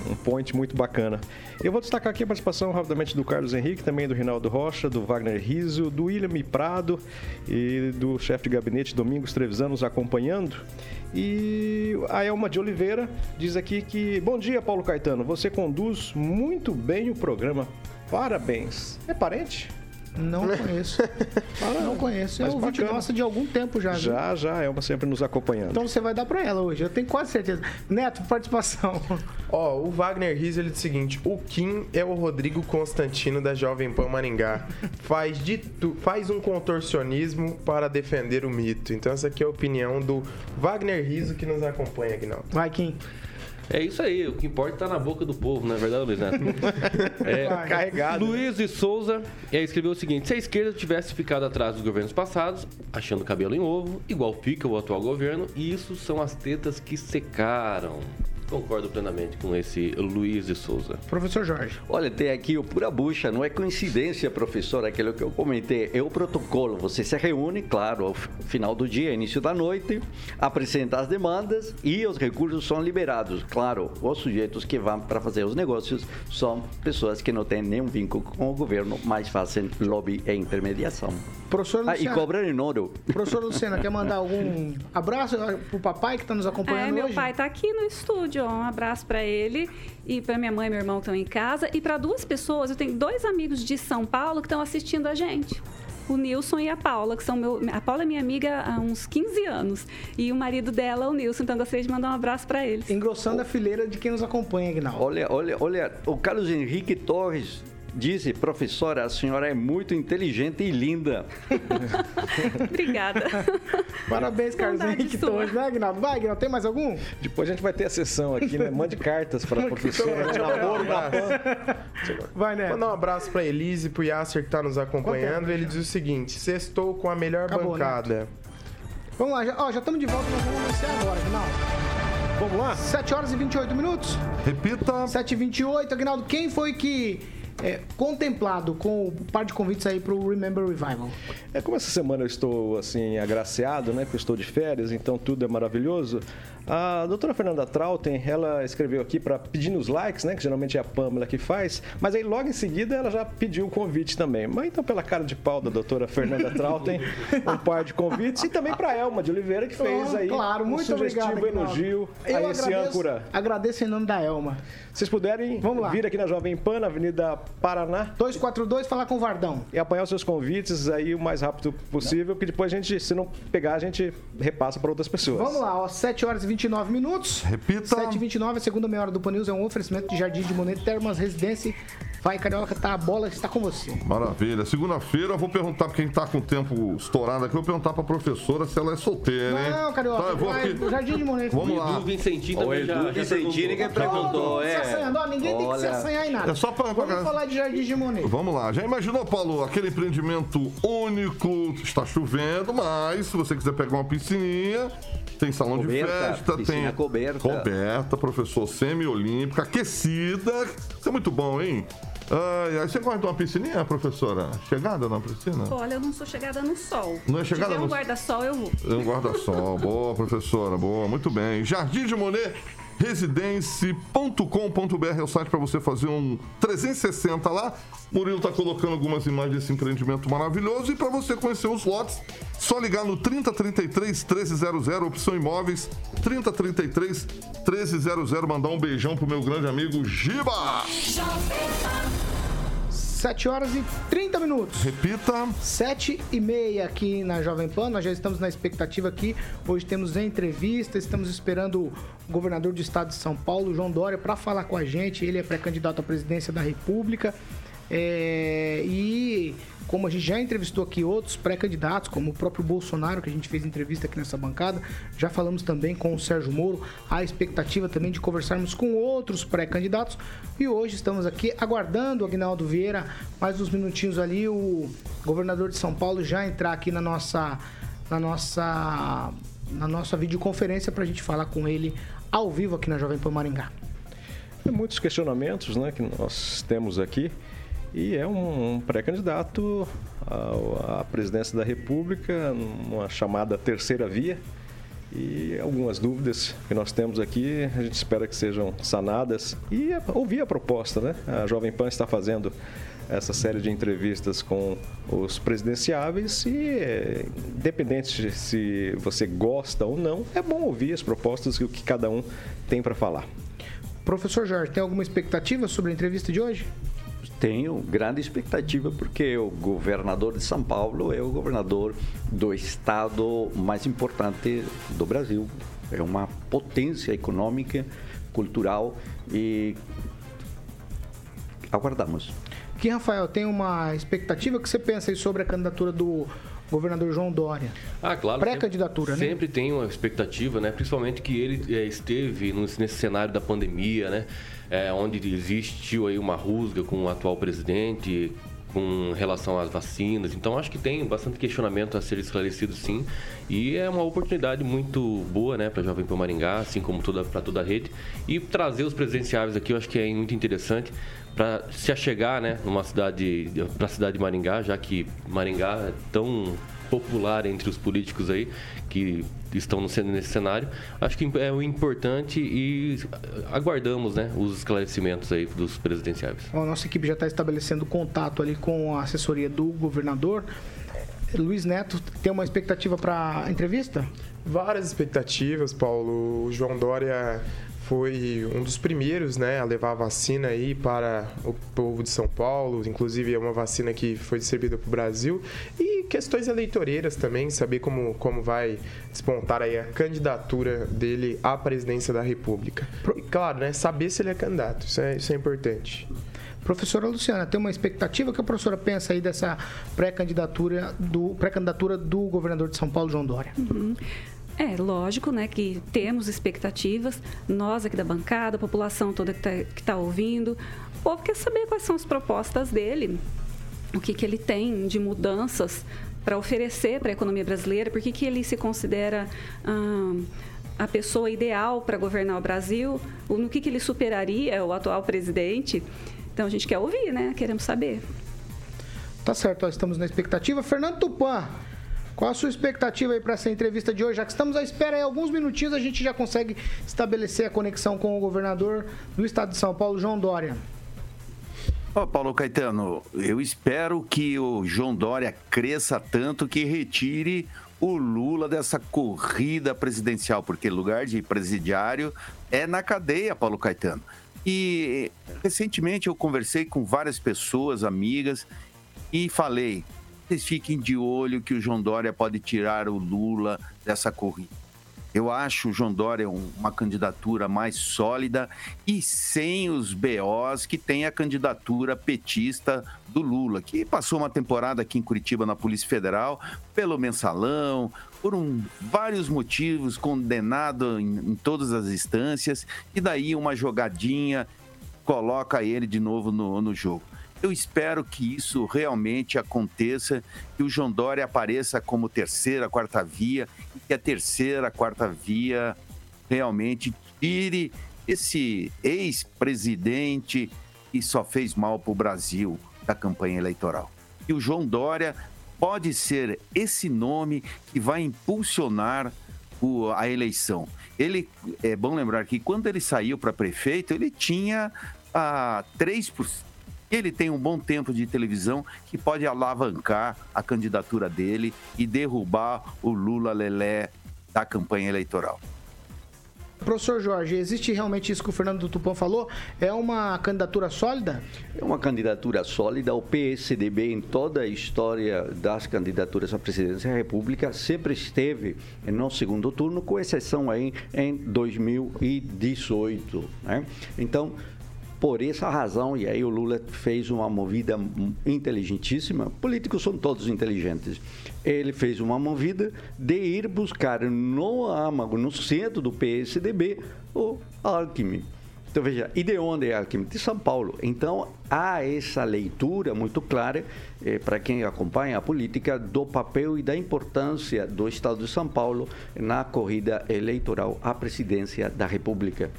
L: um point muito bacana. Eu vou destacar aqui a participação rapidamente do Carlos Henrique, também do Rinaldo Rocha, do Wagner Riso, do William Prado e do chefe de gabinete Domingos Trevisan acompanhando. E a Elma de Oliveira diz aqui que: Bom dia, Paulo Caetano. Você conduz muito bem o programa. Parabéns. É parente?
A: Não conheço. não conheço. É um vídeo nossa de algum tempo já.
L: Já, viu? já. É uma sempre nos acompanhando.
A: Então você vai dar para ela hoje. Eu tenho quase certeza. Neto, participação.
I: Ó, o Wagner Riz, ele diz o seguinte. O Kim é o Rodrigo Constantino da Jovem Pan Maringá. Faz, de tu, faz um contorcionismo para defender o mito. Então essa aqui é a opinião do Wagner Riso que nos acompanha aqui, não.
A: Vai, Kim.
F: É isso aí, o que importa está na boca do povo, não é verdade, Luiz Neto?
A: é, Carregado.
F: Luiz de Souza é, escreveu o seguinte: se a esquerda tivesse ficado atrás dos governos passados, achando cabelo em ovo, igual fica o atual governo, isso são as tetas que secaram. Concordo plenamente com esse Luiz de Souza.
A: Professor Jorge.
K: Olha, tem aqui o pura bucha, não é coincidência, professor, aquilo que eu comentei, é o protocolo. Você se reúne, claro, ao final do dia, início da noite, apresenta as demandas e os recursos são liberados. Claro, os sujeitos que vão para fazer os negócios são pessoas que não têm nenhum vínculo com o governo, mas fazem lobby e intermediação.
A: Professor
K: Ah, e
A: Luciano.
K: cobram em ouro.
A: Professor Luciana, quer mandar algum abraço pro papai que está nos acompanhando
J: É, meu
A: hoje?
J: pai tá aqui no estúdio, Um abraço para ele e para minha mãe e meu irmão que estão em casa e para duas pessoas. Eu tenho dois amigos de São Paulo que estão assistindo a gente. O Nilson e a Paula, que são meu. A Paula é minha amiga há uns 15 anos. E o marido dela, o Nilson. Então, gostaria de mandar um abraço para eles.
A: Engrossando a fileira de quem nos acompanha, Aguinaldo.
K: Olha, olha, olha, o Carlos Henrique Torres disse, professora, a senhora é muito inteligente e linda.
J: Obrigada.
A: Parabéns, Carlos Henrique. Torres, né, Aguinaldo? Vai, Aguinaldo, tem mais algum?
L: Depois a gente vai ter a sessão aqui, né? Mande cartas para a professora. Namoro na.
A: Vai, né?
I: Mandar um abraço pra Elise e pro Yasser que tá nos acompanhando. Ele diz o seguinte: sextou com a melhor
A: Acabou, né?
I: bancada.
A: Vamos lá, já, ó, já estamos de volta, nós vamos iniciar agora, Aguinaldo.
L: Vamos lá?
A: 7 horas e 28 minutos.
E: Repita.
A: 7 e 28 Aguinaldo, quem foi que é, contemplado com o par de convites aí pro Remember Revival?
L: É como essa semana eu estou assim agraciado, né? Porque estou de férias, então tudo é maravilhoso. A doutora Fernanda Trautem, ela escreveu aqui para pedir nos likes, né? Que geralmente é a Pamela que faz, mas aí logo em seguida ela já pediu o convite também. Mas então, pela cara de pau da doutora Fernanda Trautem, um par de convites. E também para Elma de Oliveira, que fez aí
A: claro,
L: um
A: muito
L: sugestivo
A: obrigado,
L: elogio
A: Eu
L: a esse
A: agradeço,
L: âncora.
A: Agradeço em nome da Elma.
L: Vocês puderem
A: Vamos lá.
L: vir aqui na Jovem Pan, na Avenida Paraná.
A: 242, falar com o Vardão.
L: E apanhar os seus convites aí o mais rápido possível, porque depois a gente, se não pegar, a gente repassa para outras pessoas.
A: Vamos lá, ó, 7 horas e 29 minutos.
E: Repita.
A: 7 e 29 a segunda meia hora do Pan News é um oferecimento de Jardim de Monet, Termas Residência. Vai, Carioca, tá, a bola está com você.
E: Maravilha. Segunda-feira eu vou perguntar pra quem tá com o tempo estourado aqui, eu vou perguntar pra professora se ela é solteira, hein?
A: Não, Carioca,
E: Tá, eu vou
A: vai,
E: aqui.
A: o Jardim de Monet.
E: Vamos lá.
F: Edu Vicentim
K: O
F: também já,
K: Edu
F: já
K: Vicentini que
F: perguntou.
K: é.
A: assanhando, ó, ninguém tem que se assanhar em nada.
E: É só pra- pra-
A: Vamos falar de Jardim de Monet.
E: Vamos lá. Já imaginou, Paulo, aquele empreendimento único, está chovendo, mas se você quiser pegar uma piscininha, tem salão de
K: Coberta,
E: festa,
K: piscina
E: tem
K: coberta.
E: coberta, professor semi-olímpica, aquecida. Isso é muito bom, hein? Ai, ai, você gosta de uma piscininha, professora? Chegada na piscina?
J: Olha, eu não sou chegada no sol.
E: Não é chegada
J: Se tiver
E: no-
J: um guarda-sol, eu vou.
E: Um guarda-sol. boa, professora. Boa, muito bem. Jardim de Monet, residência.com.br é o site para você fazer um 360 lá. Murilo tá colocando algumas imagens desse empreendimento maravilhoso. E para você conhecer os lotes, só ligar no 3033 1300, opção imóveis 3033 1300. Mandar um beijão pro meu grande amigo Giba.
A: 7 horas e 30 minutos.
E: Repita.
A: 7 e meia aqui na Jovem Pan. Nós já estamos na expectativa aqui. Hoje temos entrevista. Estamos esperando o governador do estado de São Paulo, João Dória, para falar com a gente. Ele é pré-candidato à presidência da República. É, e como a gente já entrevistou aqui outros pré-candidatos, como o próprio Bolsonaro, que a gente fez entrevista aqui nessa bancada, já falamos também com o Sérgio Moro, a expectativa também de conversarmos com outros pré-candidatos. E hoje estamos aqui aguardando o Agnaldo Vieira, mais uns minutinhos ali, o governador de São Paulo já entrar aqui na nossa, na nossa, na nossa videoconferência para a gente falar com ele ao vivo aqui na Jovem Pan Maringá.
L: Muitos questionamentos né, que nós temos aqui. E é um, pré-candidato à presidência da República, numa chamada terceira via. E algumas dúvidas que nós temos aqui, a gente espera que sejam sanadas. E ouvir a proposta, né? A Jovem Pan está fazendo essa série de entrevistas com os presidenciáveis e, independente de se você gosta ou não, é bom ouvir as propostas e o que cada um tem para falar.
A: Professor Jorge, tem alguma expectativa sobre a entrevista de hoje?
K: Tenho grande expectativa porque o governador de São Paulo é o governador do estado mais importante do Brasil. É uma potência econômica, cultural e aguardamos.
A: Aqui, Rafael, tem uma expectativa que você pensa aí sobre a candidatura do governador João Dória?
F: Ah, claro.
A: Pré-candidatura,
F: sempre,
A: né?
F: Sempre tem uma expectativa, né? Principalmente que ele eh, esteve no- nesse cenário da pandemia, né? Eh, onde existiu aí uma rusga com o atual presidente, com relação às vacinas. Então, acho que tem bastante questionamento a ser esclarecido, sim. E é uma oportunidade muito boa, né, para Jovem Pan Maringá, assim como toda, para toda a rede. E trazer os presidenciáveis aqui, eu acho que é muito interessante para se achegar, né, numa cidade, para a cidade de Maringá, já que Maringá é tão popular entre os políticos aí que estão nesse cenário. Acho que é o importante e aguardamos né, os esclarecimentos aí dos presidenciais.
A: A nossa equipe já está estabelecendo contato ali com a assessoria do governador. Luiz Neto, tem uma expectativa para a entrevista?
I: Várias expectativas, Paulo. O João Dória foi um dos primeiros né, a levar a vacina aí para o povo de São Paulo, inclusive é uma vacina que foi distribuída para o Brasil, e questões eleitoreiras também, saber como, como vai despontar aí a candidatura dele à presidência da República. E claro, né, saber se ele é candidato, isso é, isso é importante.
A: Professora Luciana, tem uma expectativa que a professora pensa aí dessa pré-candidatura do, pré-candidatura do governador de São Paulo, João Dória?
J: Uhum. É, lógico, né, que temos expectativas, nós aqui da bancada, a população toda que está tá ouvindo, o povo quer saber quais são as propostas dele, o que, que ele tem de mudanças para oferecer para a economia brasileira, por que, que ele se considera a pessoa ideal para governar o Brasil, no que, que ele superaria o atual presidente. Então a gente quer ouvir, né? Queremos saber.
A: Tá certo, estamos na expectativa. Fernando Tupan, qual a sua expectativa aí para essa entrevista de hoje? Já que estamos à espera aí alguns minutinhos, a gente já consegue estabelecer a conexão com o governador do estado de São Paulo, João Dória.
G: Ó, oh, Paulo Caetano, eu espero que o João Dória cresça tanto que retire o Lula dessa corrida presidencial, porque lugar de presidiário é na cadeia, Paulo Caetano. E recentemente eu conversei com várias pessoas, amigas, e falei: vocês fiquem de olho que o João Dória pode tirar o Lula dessa corrida. Eu acho o João Dória uma candidatura mais sólida e sem os BOs que tem a candidatura petista do Lula, que passou uma temporada aqui em Curitiba na Polícia Federal pelo mensalão, por um, vários motivos, condenado em, em todas as instâncias, e daí uma jogadinha coloca ele de novo no, no jogo. Eu espero que isso realmente aconteça, que o João Dória apareça como terceira, quarta via, e que a terceira, quarta via realmente tire esse ex-presidente que só fez mal para o Brasil da campanha eleitoral. E o João Dória pode ser esse nome que vai impulsionar o, a eleição. Ele é bom lembrar que quando ele saiu para prefeito, ele tinha ah, 3%, ele tem um bom tempo de televisão que pode alavancar a candidatura dele e derrubar o Lula Lelé da campanha eleitoral.
A: Professor Jorge, existe realmente isso que o Fernando Tupã falou? É uma candidatura sólida?
K: É uma candidatura sólida. O PSDB, em toda a história das candidaturas à presidência da República, sempre esteve no segundo turno, com exceção aí em 2018. Né? Então, por essa razão, e aí o Lula fez uma movida inteligentíssima, políticos são todos inteligentes. Ele fez uma movida de ir buscar no âmago, no centro do PSDB, o Alckmin. Então veja, e de onde é Alckmin? De São Paulo. Então há essa leitura muito clara eh, para quem acompanha a política do papel e da importância do Estado de São Paulo na corrida eleitoral à presidência da República.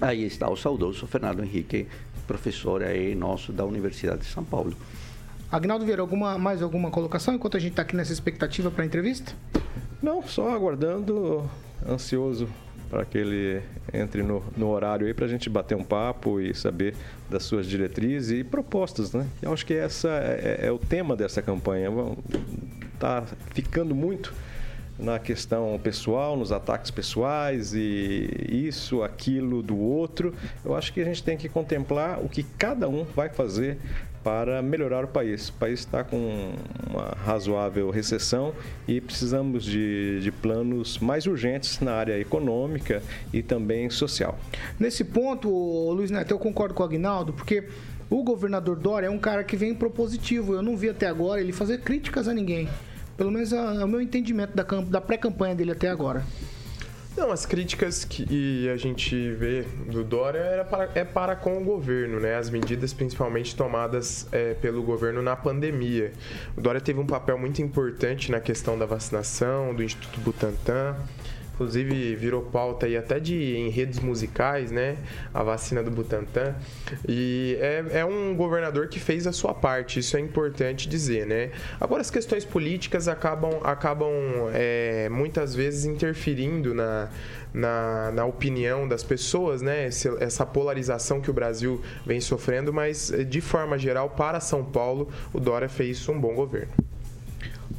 K: Aí está o saudoso Fernando Henrique, professor aí nosso da Universidade de São Paulo.
A: Agnaldo Vieira, alguma, mais alguma colocação enquanto a gente está aqui nessa expectativa para a entrevista?
L: Não, só aguardando, ansioso para que ele entre no, no horário aí para a gente bater um papo e saber das suas diretrizes e propostas, né? Eu acho que essa é, é, é o tema dessa campanha. Está ficando muito na questão pessoal, nos ataques pessoais e isso, aquilo do outro. Eu acho que a gente tem que contemplar o que cada um vai fazer para melhorar o país. O país está com uma razoável recessão e precisamos de, de, planos mais urgentes na área econômica e também social.
A: Nesse ponto, Luiz Neto, eu concordo com o Agnaldo, porque o governador Dória é um cara que vem propositivo. Eu não vi até agora ele fazer críticas a ninguém. Pelo menos é, é o meu entendimento da, da pré-campanha dele até agora.
I: Não, as críticas que a gente vê do Dória era para, é para com o governo, né? As medidas principalmente tomadas é, pelo governo na pandemia. O Dória teve um papel muito importante na questão da vacinação, do Instituto Butantan. Inclusive virou pauta aí até de enredos musicais, né? A vacina do Butantan. E é, é um governador que fez a sua parte, isso é importante dizer, né? Agora as questões políticas acabam, acabam é, muitas vezes interferindo na, na, na, opinião das pessoas, né? Essa polarização que o Brasil vem sofrendo, mas de forma geral, para São Paulo, o Dória fez um bom governo.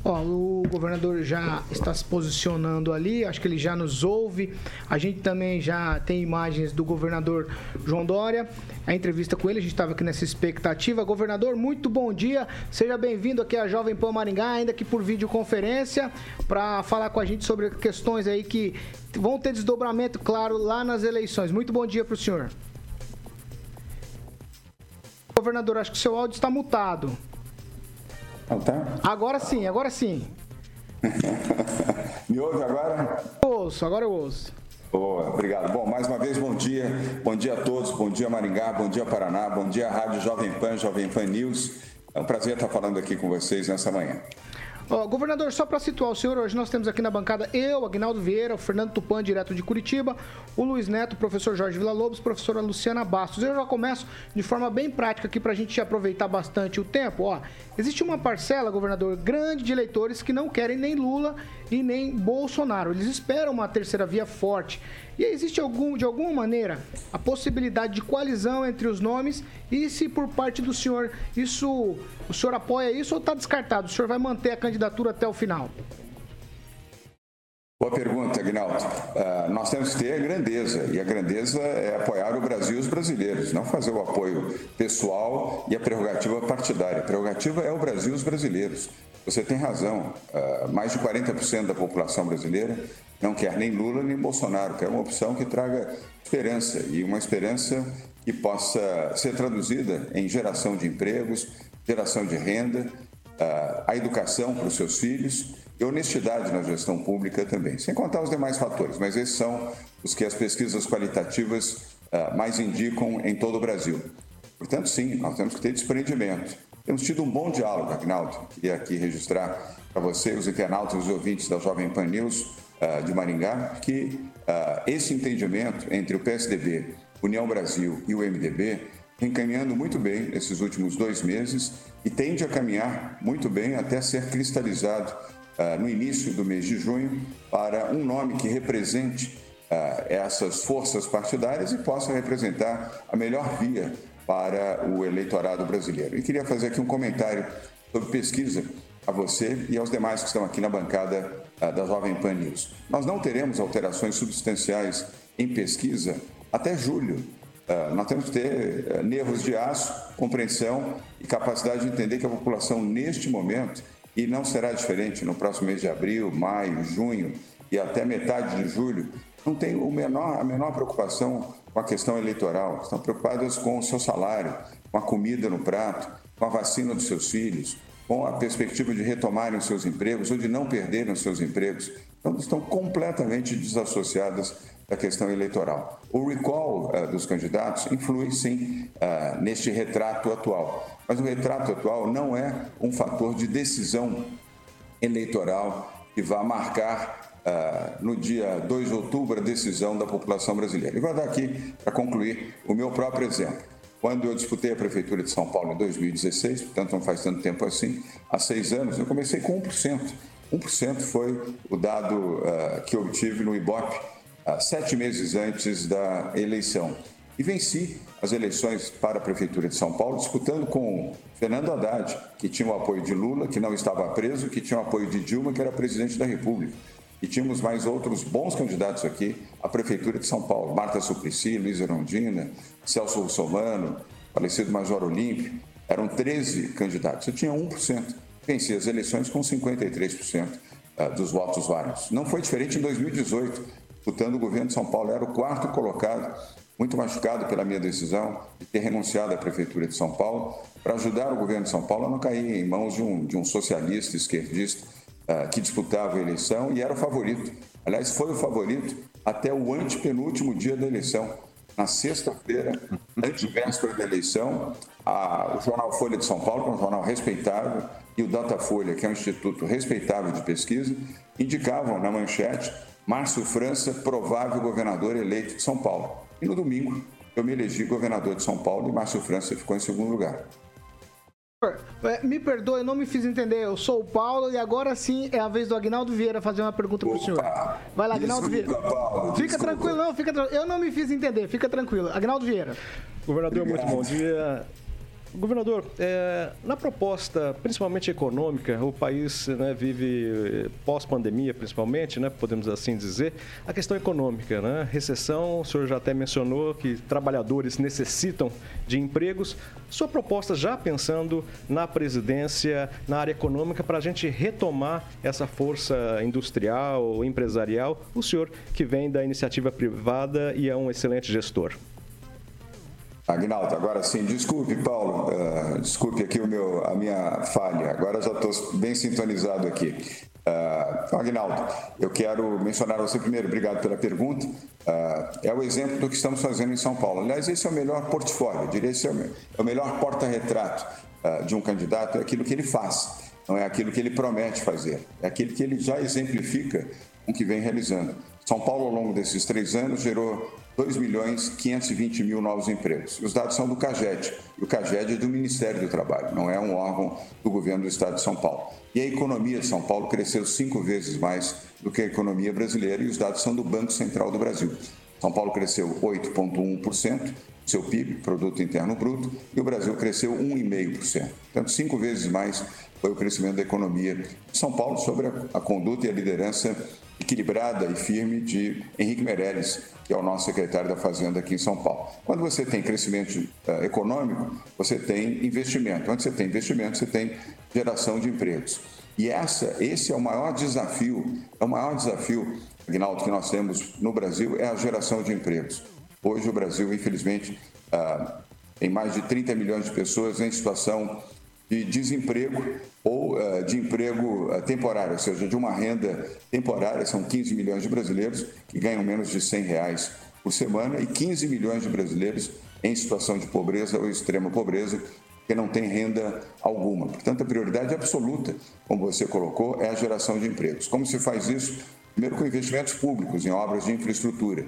A: O governador já está se posicionando ali, acho que ele já nos ouve. A gente também já tem imagens do governador João Dória. A entrevista com ele, a gente estava aqui nessa expectativa. Governador, muito bom dia. Seja bem-vindo aqui à Jovem Pan Maringá, ainda que por videoconferência, para falar com a gente sobre questões aí que vão ter desdobramento, claro, lá nas eleições. Muito bom dia para o senhor. Governador, acho que seu áudio está mutado.
O: Tá?
A: Agora sim, agora sim.
O: Me ouve agora?
A: Ouço, agora eu ouço.
O: Boa, obrigado. Bom, mais uma vez, bom dia. Bom dia a todos. Bom dia, Maringá. Bom dia, Paraná. Bom dia, Rádio Jovem Pan, Jovem Pan News. É um prazer estar falando aqui com vocês nessa manhã.
A: Ó, governador, só para situar o senhor, hoje nós temos aqui na bancada eu, Agnaldo Vieira, o Fernando Tupan, direto de Curitiba, o Luiz Neto, o professor Jorge Villa-Lobos, professora Luciana Bastos. Eu já começo de forma bem prática aqui para a gente aproveitar bastante o tempo. Ó, existe uma parcela, governador, grande de eleitores que não querem nem Lula e nem Bolsonaro. Eles esperam uma terceira via forte. E existe algum, de alguma maneira a possibilidade de coalizão entre os nomes e se por parte do senhor isso o senhor apoia isso ou está descartado? O senhor vai manter a candidatura até o final?
O: Boa pergunta, Agnaldo. Uh, nós temos que ter a grandeza, e a grandeza é apoiar o Brasil e os brasileiros, não fazer o apoio pessoal e a prerrogativa partidária. A prerrogativa é o Brasil e os brasileiros. Você tem razão, uh, mais de 40% da população brasileira não quer nem Lula nem Bolsonaro, quer uma opção que traga esperança, e uma esperança que possa ser traduzida em geração de empregos, geração de renda, uh, a educação para os seus filhos e honestidade na gestão pública também, sem contar os demais fatores, mas esses são os que as pesquisas qualitativas uh, mais indicam em todo o Brasil. Portanto, sim, nós temos que ter desprendimento. Temos tido um bom diálogo, Agnaldo. Queria aqui registrar para você, os internautas e ouvintes da Jovem Pan News uh, de Maringá, que uh, esse entendimento entre o PSDB, União Brasil e o MDB vem caminhando muito bem nesses últimos dois meses e tende a caminhar muito bem até ser cristalizado no início do mês de junho para um nome que represente uh, essas forças partidárias e possa representar a melhor via para o eleitorado brasileiro. E queria fazer aqui um comentário sobre pesquisa a você e aos demais que estão aqui na bancada uh, da Jovem Pan News. Nós não teremos alterações substanciais em pesquisa até julho nós temos que ter nervos de aço, compreensão e capacidade de entender que a população, neste momento, e não será diferente no próximo mês de abril, maio, junho e até metade de julho, não tem o menor, a menor preocupação com a questão eleitoral. Estão preocupadas com o seu salário, com a comida no prato, com a vacina dos seus filhos, com a perspectiva de retomarem os seus empregos ou de não perderem os seus empregos. Então, estão completamente desassociadas da questão eleitoral. O recall uh, dos candidatos influi, sim, uh, neste retrato atual. Mas o retrato atual não é um fator de decisão eleitoral que vá marcar uh, no dia 2 de outubro a decisão da população brasileira. E vou dar aqui, para concluir, o meu próprio exemplo. Quando eu disputei a Prefeitura de São Paulo em 2016, portanto não faz tanto tempo assim, há seis anos, eu comecei com 1%. 1% foi o dado uh, que obtive no IBOP sete meses antes da eleição. E venci as eleições para a Prefeitura de São Paulo, disputando com Fernando Haddad, que tinha o apoio de Lula, que não estava preso, que tinha o apoio de Dilma, que era presidente da República. E tínhamos mais outros bons candidatos aqui à Prefeitura de São Paulo. Marta Suplicy, Luiz Erondina, Celso Russomano, falecido Major Olímpio. Eram 13 candidatos. Eu tinha 1%. Venci as eleições com 53% ah, dos votos válidos. Não foi diferente em 2018 disputando o governo de São Paulo. Era o quarto colocado, muito machucado pela minha decisão de ter renunciado à Prefeitura de São Paulo, para ajudar o governo de São Paulo a não cair em mãos de um, de um socialista esquerdista uh, que disputava a eleição e era o favorito. Aliás, foi o favorito até o antepenúltimo dia da eleição. Na sexta-feira, antevéspera da eleição, a, o jornal Folha de São Paulo, que é um jornal respeitável, e o Datafolha, que é um instituto respeitável de pesquisa, indicavam na manchete Márcio França, provável governador eleito de São Paulo. E no domingo, eu me elegi governador de São Paulo e Márcio França ficou em segundo lugar.
A: É, me perdoe, eu não me fiz entender. Eu sou o Paulo e agora sim é a vez do Agnaldo Vieira fazer uma pergunta para o senhor. Vai lá, Agnaldo Vieira. Paulo, fica desculpa. tranquilo, não, fica tranquilo. Eu não me fiz entender, fica tranquilo. Agnaldo Vieira.
L: Governador, Obrigado. muito bom dia. Governador, é, na proposta, principalmente econômica, o país né, vive eh, pós-pandemia, principalmente, né, podemos assim dizer, a questão econômica, né? Recessão, o senhor já até mencionou que trabalhadores necessitam de empregos. Sua proposta já pensando na presidência, na área econômica, para a gente retomar essa força industrial, empresarial, o senhor que vem da iniciativa privada e é um excelente gestor.
O: Agnaldo, agora sim, desculpe, Paulo, uh, desculpe aqui o meu, a minha falha, agora já estou bem sintonizado aqui. Uh, Agnaldo, eu quero mencionar você primeiro, obrigado pela pergunta. Uh, é o exemplo do que estamos fazendo em São Paulo. Aliás, esse é o melhor portfólio, eu diria esse é o, é melhor porta-retrato uh, de um candidato, é aquilo que ele faz, não é aquilo que ele promete fazer, é aquilo que ele já exemplifica o que vem realizando. São Paulo, ao longo desses três anos, gerou 2 milhões 520 mil novos empregos. Os dados são do CAGED. O CAGED é do Ministério do Trabalho, não é um órgão do governo do Estado de São Paulo. E a economia de São Paulo cresceu cinco vezes mais do que a economia brasileira e os dados são do Banco Central do Brasil. São Paulo cresceu 8,1%, seu PIB, Produto Interno Bruto, e o Brasil cresceu 1,5%. Portanto, cinco vezes mais foi o crescimento da economia São Paulo sobre a, conduta e a liderança equilibrada e firme de Henrique Meirelles, que é o nosso secretário da Fazenda aqui em São Paulo. Quando você tem crescimento uh, econômico, você tem investimento. Onde você tem investimento, você tem geração de empregos. E essa, esse é o maior desafio, é o maior desafio, Agnaldo, que nós temos no Brasil, é a geração de empregos. Hoje o Brasil, infelizmente, uh, tem mais de 30 milhões de pessoas em situação de desemprego ou uh, de emprego uh, temporário, ou seja, de uma renda temporária. São 15 milhões de brasileiros que ganham menos de 100 reais por semana e 15 milhões de brasileiros em situação de pobreza ou extrema pobreza que não tem renda alguma. Portanto, a prioridade absoluta, como você colocou, é a geração de empregos. Como se faz isso? Primeiro, com investimentos públicos em obras de infraestrutura.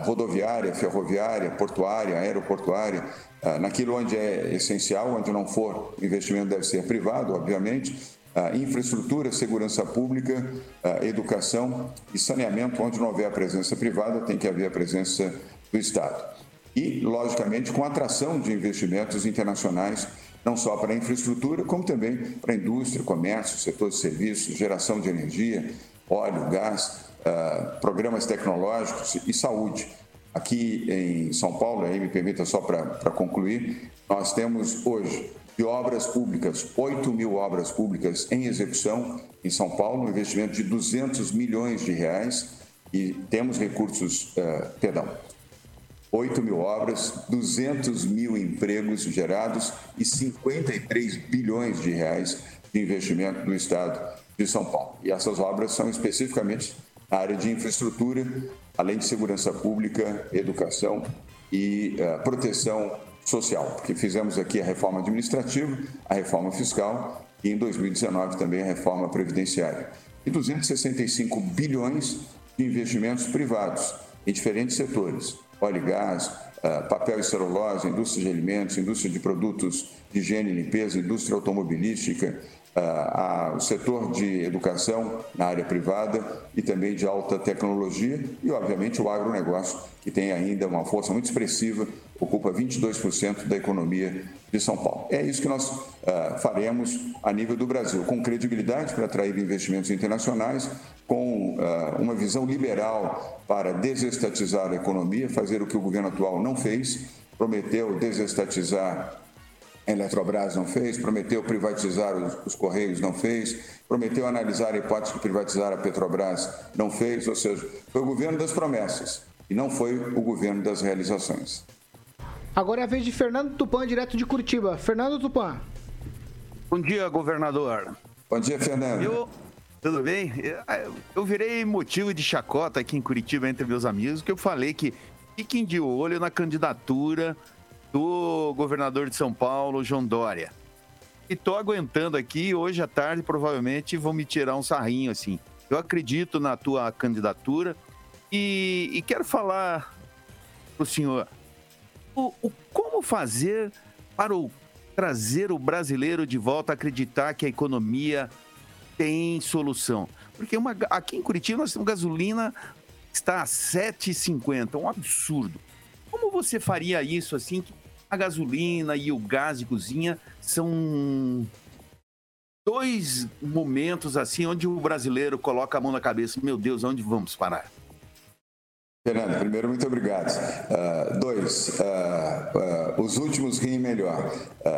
O: Rodoviária, ferroviária, portuária, aeroportuária, ah, naquilo onde é essencial, onde não for, o investimento deve ser privado, obviamente, ah, infraestrutura, segurança pública, ah, educação e saneamento, onde não houver a presença privada, tem que haver a presença do Estado. E, logicamente, com atração de investimentos internacionais, não só para a infraestrutura, como também para a indústria, comércio, setor de serviços, geração de energia, óleo, gás, programas tecnológicos e saúde. Aqui em São Paulo, aí me permita só para concluir, nós temos hoje de obras públicas, 8 mil obras públicas em execução em São Paulo, um investimento de 200 milhões de reais e temos recursos, uh, perdão, 8 mil obras, 200 mil empregos gerados e 53 bilhões de reais de investimento do Estado de São Paulo. E essas obras são especificamente na área de infraestrutura, além de segurança pública, educação e uh, proteção social, porque fizemos aqui a reforma administrativa, a reforma fiscal e em 2019 também a reforma previdenciária. E 265 bilhões de investimentos privados em diferentes setores, óleo e gás, uh, papel e celulose, indústria de alimentos, indústria de produtos de higiene e limpeza, indústria automobilística, o setor de educação na área privada e também de alta tecnologia e, obviamente, o agronegócio, que tem ainda uma força muito expressiva, ocupa 22% da economia de São Paulo. É isso que nós uh, faremos a nível do Brasil, com credibilidade para atrair investimentos internacionais, com uh, uma visão liberal para desestatizar a economia, fazer o que o governo atual não fez, prometeu desestatizar a Eletrobras não fez, prometeu privatizar os, os, Correios, não fez, prometeu analisar a hipótese de privatizar a Petrobras, não fez, ou seja, foi o governo das promessas e não foi o governo das realizações.
A: Agora é a vez de Fernando Tupan, direto de Curitiba. Fernando Tupan.
P: Bom dia, governador.
O: Bom dia, Fernando.
P: Eu,
G: Tudo bem? Eu virei motivo de chacota aqui em Curitiba entre meus amigos, que eu falei que fiquem de olho na candidatura do governador de São Paulo, João Dória. E tô aguentando aqui, hoje à tarde provavelmente vão me tirar um sarrinho assim. Eu acredito na tua candidatura e, e quero falar para o senhor o, o, como fazer para o, trazer o brasileiro de volta a acreditar que a economia tem solução. Porque uma, aqui em Curitiba nós temos gasolina está a 7,50, um absurdo. Como você faria isso assim? A gasolina e o gás de cozinha são dois momentos assim onde o brasileiro coloca a mão na cabeça, meu Deus, onde vamos parar?
O: Fernando, primeiro, muito obrigado. Uh, dois, uh, uh, os últimos riem melhor.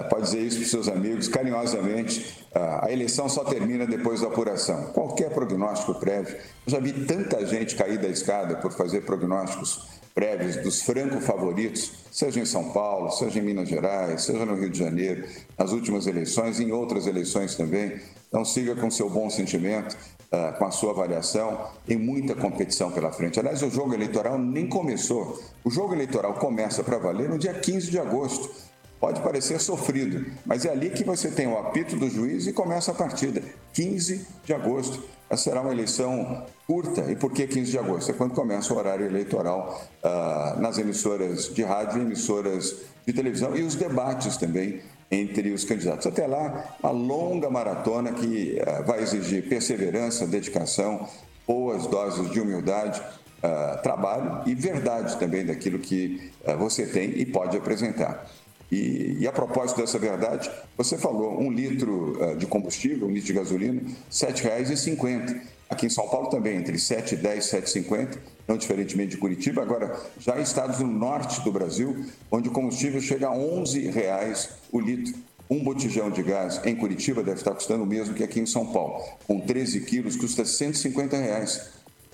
O: pode dizer isso para os seus amigos, carinhosamente. a eleição só termina depois da apuração. Qualquer prognóstico prévio. Eu já vi tanta gente cair da escada por fazer prognósticos prévios dos franco-favoritos, seja em São Paulo, seja em Minas Gerais, seja no Rio de Janeiro, nas últimas eleições, em outras eleições também. Então, siga com seu bom sentimento. Ah, com a sua avaliação. Tem muita competição pela frente. Aliás, o jogo eleitoral nem começou. O jogo eleitoral começa para valer no dia 15 de agosto. Pode parecer sofrido, mas é ali que você tem o apito do juiz e começa a partida. 15 de agosto. Será uma eleição curta. E por que 15 de agosto? É quando começa o horário eleitoral uh, nas emissoras de rádio emissoras de televisão e os debates também entre os candidatos. Até lá, uma longa maratona que uh, vai exigir perseverança, dedicação, boas doses de humildade, uh, trabalho e verdade também daquilo que você tem e pode apresentar. E, e, a propósito dessa verdade, você falou um litro de combustível, um litro de gasolina, R$ 7,50. Aqui em São Paulo também, entre 7,10 e 7,50 não diferentemente de Curitiba. Agora, já em estados do norte do Brasil, onde o combustível chega a 11 reais o litro. Um botijão de gás em Curitiba deve estar custando o mesmo que aqui em São Paulo. Com 13 quilos, custa 150 reais.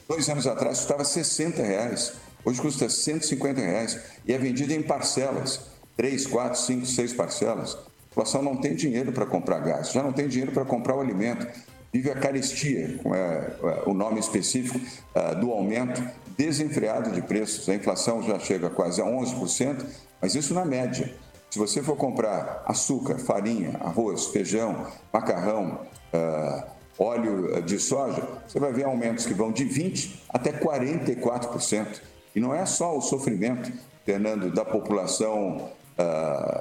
O: Dois anos atrás custava 60 reais. Hoje custa 150 reais e é vendido em parcelas. Três, quatro, cinco, seis parcelas. A população não tem dinheiro para comprar gás, já não tem dinheiro para comprar o alimento vive a carestia, é, é, o nome específico é, do aumento desenfreado de preços. A inflação já chega quase a 11%, mas isso na média. Se você for comprar açúcar, farinha, arroz, feijão, macarrão, óleo de soja, você vai ver aumentos que vão de 20% até 44%. E não é só o sofrimento, Fernando, da população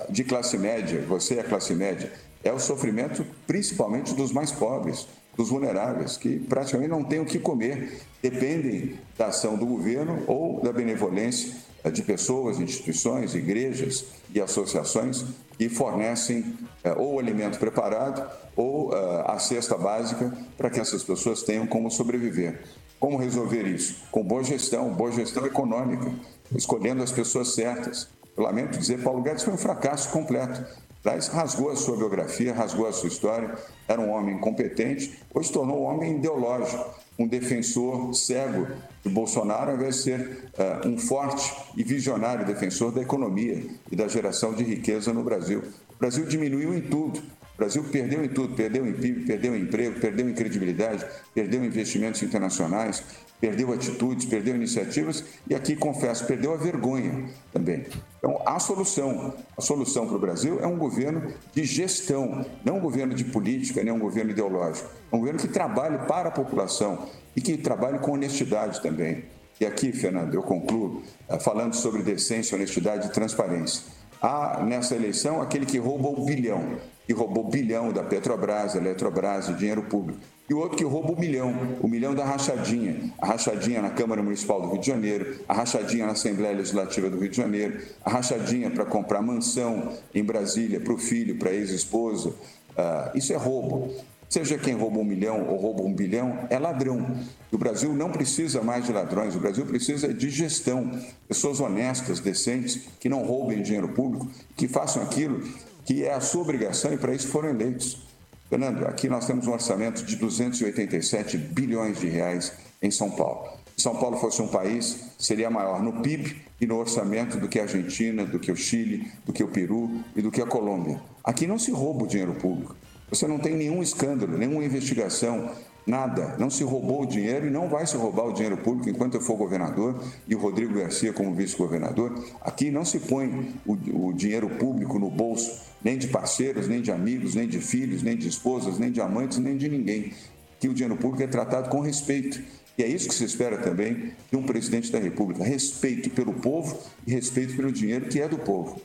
O: de classe média, você é classe média, é o sofrimento principalmente dos mais pobres dos vulneráveis, que praticamente não têm o que comer, dependem da ação do governo ou da benevolência eh, de pessoas, instituições, igrejas e associações que fornecem eh, ou alimento preparado ou a cesta básica para que essas pessoas tenham como sobreviver. Como resolver isso? Com boa gestão, boa gestão econômica, escolhendo as pessoas certas. Eu lamento dizer, Paulo Guedes foi um fracasso completo. Aliás, rasgou a sua biografia, rasgou a sua história, era um homem competente, hoje tornou um homem ideológico, um defensor cego de Bolsonaro, ao invés de ser uh, um forte e visionário defensor da economia e da geração de riqueza no Brasil. O Brasil diminuiu em tudo. O Brasil perdeu em tudo, perdeu em PIB, perdeu em emprego, perdeu em credibilidade, perdeu investimentos internacionais, perdeu atitudes, perdeu iniciativas e aqui, confesso, perdeu a vergonha também. Então, a solução, a solução para o Brasil é um governo de gestão, não um governo de política, nem um governo ideológico. É um governo que trabalhe para a população e que trabalhe com honestidade também. E aqui, Fernando, eu concluo eh, falando sobre decência, honestidade e transparência. Há nessa eleição aquele que rouba o bilhão, que roubou bilhão da Petrobras, Eletrobras, de dinheiro público e o outro que rouba o milhão, o milhão da rachadinha. A rachadinha na Câmara Municipal do Rio de Janeiro, a rachadinha na Assembleia Legislativa do Rio de Janeiro, a rachadinha para comprar mansão em Brasília para o filho, para a ex-esposa. Uh, isso é roubo. Seja quem rouba um milhão ou rouba um bilhão, é ladrão. O Brasil não precisa mais de ladrões, o Brasil precisa de gestão. Pessoas honestas, decentes, que não roubem dinheiro público, que façam aquilo que é a sua obrigação e para isso foram eleitos. Fernando, aqui nós temos um orçamento de 287 bilhões de reais em São Paulo. Se São Paulo fosse um país, seria maior no PIB e no orçamento do que a Argentina, do que o Chile, do que o Peru e do que a Colômbia. Aqui não se rouba o dinheiro público. Você não tem nenhum escândalo, nenhuma investigação, Nada. Não se roubou o dinheiro e não vai se roubar o dinheiro público enquanto eu for governador e o Rodrigo Garcia como vice-governador. Aqui não se põe o, o dinheiro público no bolso nem de parceiros, nem de amigos, nem de filhos, nem de esposas, nem de amantes, nem de ninguém. Que o dinheiro público é tratado com respeito. E é isso que se espera também de um presidente da República: respeito pelo povo e respeito pelo dinheiro que é do povo.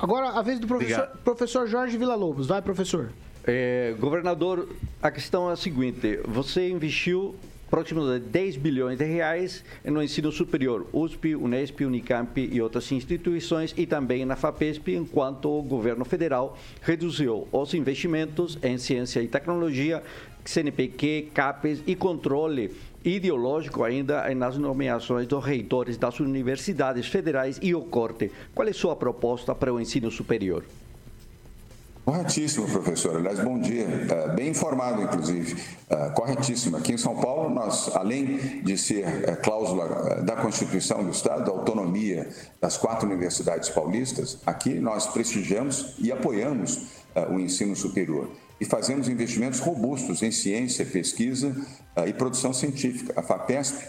A: Agora a vez do professor, professor Jorge Villa-Lobos. Vai, professor.
K: É, governador, a questão é a seguinte: você investiu próximo de 10 bilhões de reais no ensino superior, USP, Unesp, Unicamp e outras instituições, e também na FAPESP, enquanto o governo federal reduziu os investimentos em ciência e tecnologia, CNPq, CAPES e controle ideológico ainda nas nomeações dos reitores das universidades federais e o corte. Qual é sua proposta para o ensino superior?
O: Corretíssimo, professor. Aliás, bom dia. Uh, bem informado, inclusive. Uh, corretíssimo. Aqui em São Paulo, nós, além de ser uh, cláusula da Constituição do Estado, da autonomia das quatro universidades paulistas, aqui nós prestigiamos e apoiamos o ensino superior. E fazemos investimentos robustos em ciência, pesquisa e produção científica. A FAPESP,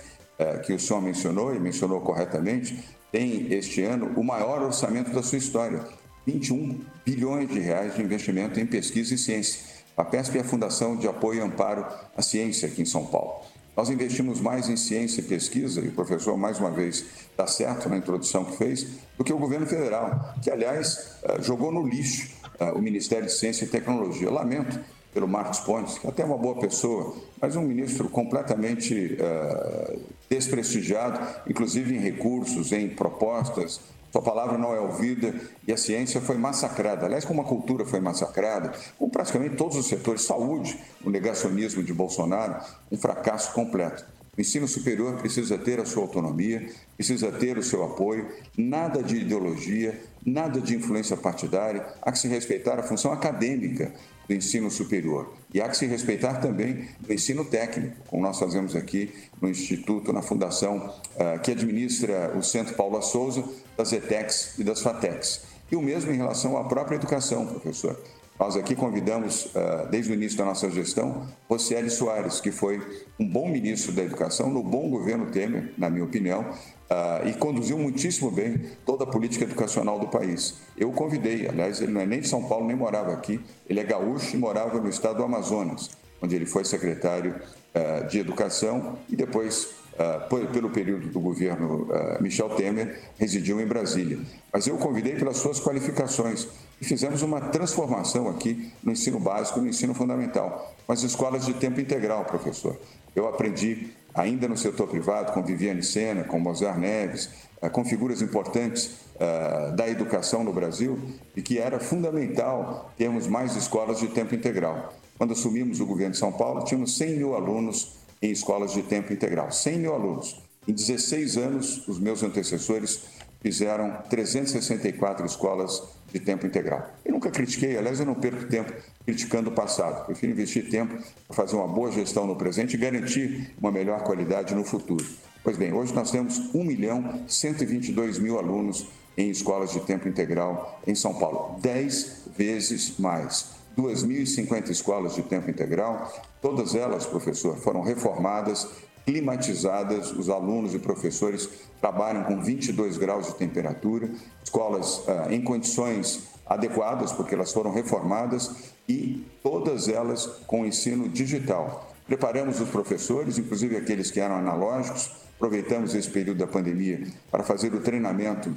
O: que o senhor mencionou e mencionou corretamente, tem este ano o maior orçamento da sua história 21 bilhões de reais de investimento em pesquisa e ciência. A PESP é a Fundação de Apoio e Amparo à Ciência aqui em São Paulo. Nós investimos mais em ciência e pesquisa, e o professor, mais uma vez, está certo na introdução que fez, do que o governo federal, que, aliás, eh, jogou no lixo o Ministério de Ciência e Tecnologia. Eu lamento pelo Marcos Pontes, que é até é uma boa pessoa, mas um ministro completamente uh, desprestigiado, inclusive em recursos, em propostas, sua palavra não é ouvida e a ciência foi massacrada. Aliás, como a cultura foi massacrada, como praticamente todos os setores, saúde, o negacionismo de Bolsonaro, um fracasso completo. O ensino superior precisa ter a sua autonomia, precisa ter o seu apoio, nada de ideologia, nada de influência partidária, há que se respeitar a função acadêmica do ensino superior. E há que se respeitar também o ensino técnico, como nós fazemos aqui no Instituto, na Fundação uh, que administra o Centro Paula Souza, das ETECs e das FATECs. E o mesmo em relação à própria educação, professor. Nós aqui convidamos, uh, desde o início da nossa gestão, Rocieli Soares, que foi um bom ministro da Educação, no bom governo Temer, na minha opinião, uh, e conduziu muitíssimo bem toda a política educacional do país. Eu o convidei, aliás, ele não é nem de São Paulo, nem morava aqui, ele é gaúcho e morava no estado do Amazonas, onde ele foi secretário uh, de Educação e depois Uh, pelo período do governo Michel Temer, residiu em Brasília. Mas eu o convidei pelas suas qualificações e fizemos uma transformação aqui no ensino básico no ensino fundamental, com as escolas de tempo integral, professor. Eu aprendi ainda no setor privado, com Viviane Sena, com Mozart Neves, eh, com figuras importantes uh, da educação no Brasil, e que era fundamental termos mais escolas de tempo integral. Quando assumimos o governo de São Paulo, tínhamos 100 mil alunos em escolas de tempo integral. 100 mil alunos. Em 16 anos, os meus antecessores fizeram 364 escolas de tempo integral. Eu nunca critiquei, aliás, eu não perco tempo criticando o passado. Prefiro investir tempo para fazer uma boa gestão no presente e garantir uma melhor qualidade no futuro. Pois bem, hoje nós temos 1 milhão 122 mil alunos em escolas de tempo integral em São Paulo, 10 vezes mais. 2.050 escolas de tempo integral, todas elas, professor, foram reformadas, climatizadas, os alunos e professores trabalham com 22 graus de temperatura, escolas ah, em condições adequadas, porque elas foram reformadas, e todas elas com ensino digital. Preparamos os professores, inclusive aqueles que eram analógicos, aproveitamos esse período da pandemia para fazer o treinamento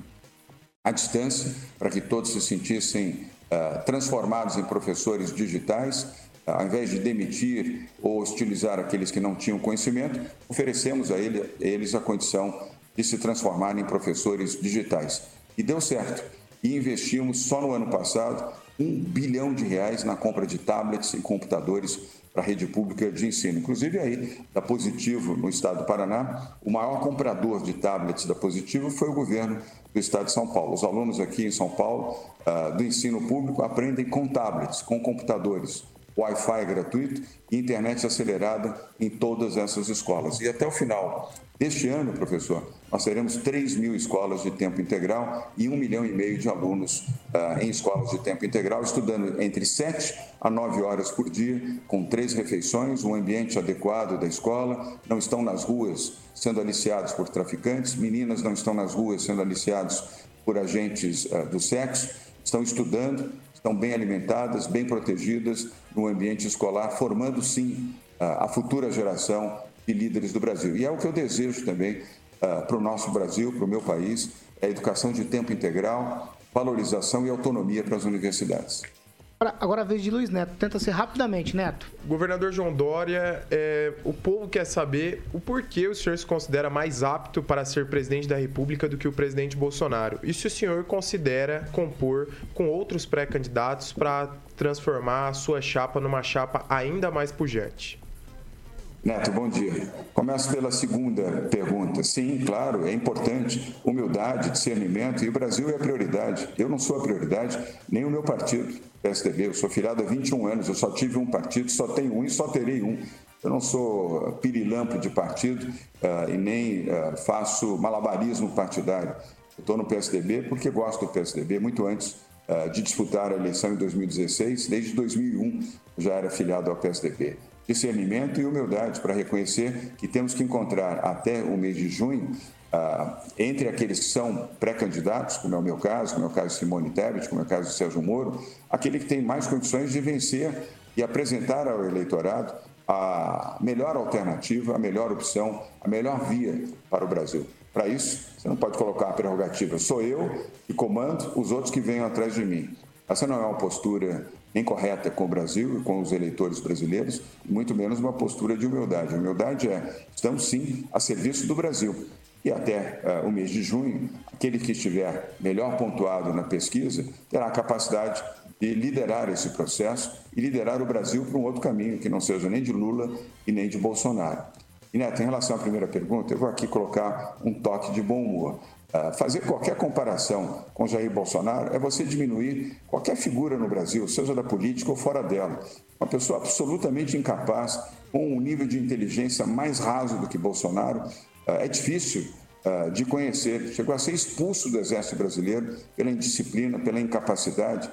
O: à distância, para que todos se sentissem uh, transformados em professores digitais. Ao invés de demitir ou hostilizar aqueles que não tinham conhecimento, oferecemos a, ele, a eles a condição de se transformarem em professores digitais. E deu certo. E investimos só no ano passado um bilhão de reais na compra de tablets e computadores para a rede pública de ensino. Inclusive aí, da Positivo, no estado do Paraná, o maior comprador de tablets da Positivo foi o governo do estado de São Paulo. Os alunos aqui em São Paulo, uh, do ensino público, aprendem com tablets, com computadores. Wi-Fi gratuito e internet acelerada em todas essas escolas. E até o final deste ano, professor, nós teremos 3 mil escolas de tempo integral e 1 milhão e meio de alunos uh, em escolas de tempo integral, estudando entre 7 a 9 horas por dia, com três refeições, um ambiente adequado da escola, não estão nas ruas sendo aliciados por traficantes, meninas não estão nas ruas sendo aliciados por agentes uh, do sexo, estão estudando, estão bem alimentadas, bem protegidas no ambiente escolar, formando sim a futura geração de líderes do Brasil. E é o que eu desejo também uh, para o nosso Brasil, para o meu país, é educação de tempo integral, valorização e autonomia para as universidades.
A: Agora a vez de Luiz Neto. Tenta ser rapidamente, Neto.
I: Governador João Dória, é, o povo quer saber o porquê o senhor se considera mais apto para ser presidente da República do que o presidente Bolsonaro. E se o senhor considera compor com outros pré-candidatos para transformar a sua chapa numa chapa ainda mais pujante?
O: Neto, bom dia. Começo pela segunda pergunta. Sim, claro, é importante humildade, discernimento e o Brasil é a prioridade. Eu não sou a prioridade, nem o meu partido, PSDB. Eu sou filiado há 21 anos, eu só tive um partido, só tenho um e só terei um. Eu não sou pirilampo de partido uh, e nem uh, faço malabarismo partidário. Eu estou no PSDB porque gosto do PSDB muito antes uh, de disputar a eleição em 2016. Desde 2001 já era filiado ao PSDB discernimento e humildade para reconhecer que temos que encontrar até o mês de junho, ah, entre aqueles que são pré-candidatos, como é o meu caso, como é o caso de Simone Tebet, como é o caso de Sérgio Moro, aquele que tem mais condições de vencer e apresentar ao eleitorado a melhor alternativa, a melhor opção, a melhor via para o Brasil. Para isso, você não pode colocar a prerrogativa, sou eu que comando, os outros que venham atrás de mim. Essa não é uma postura nem correta com o Brasil e com os eleitores brasileiros, muito menos uma postura de humildade. A humildade é, estamos sim a serviço do Brasil. E até uh, o mês de junho, aquele que estiver melhor pontuado na pesquisa terá a capacidade de liderar esse processo e liderar o Brasil para um outro caminho, que não seja nem de Lula e nem de Bolsonaro. E Neto, em relação à primeira pergunta, eu vou aqui colocar um toque de bom humor. Ah, fazer qualquer comparação com Jair Bolsonaro é você diminuir qualquer figura no Brasil, seja da política ou fora dela. Uma pessoa absolutamente incapaz, com um nível de inteligência mais raso do que Bolsonaro, ah, é difícil ah, de conhecer. Chegou a ser expulso do Exército Brasileiro pela indisciplina, pela incapacidade.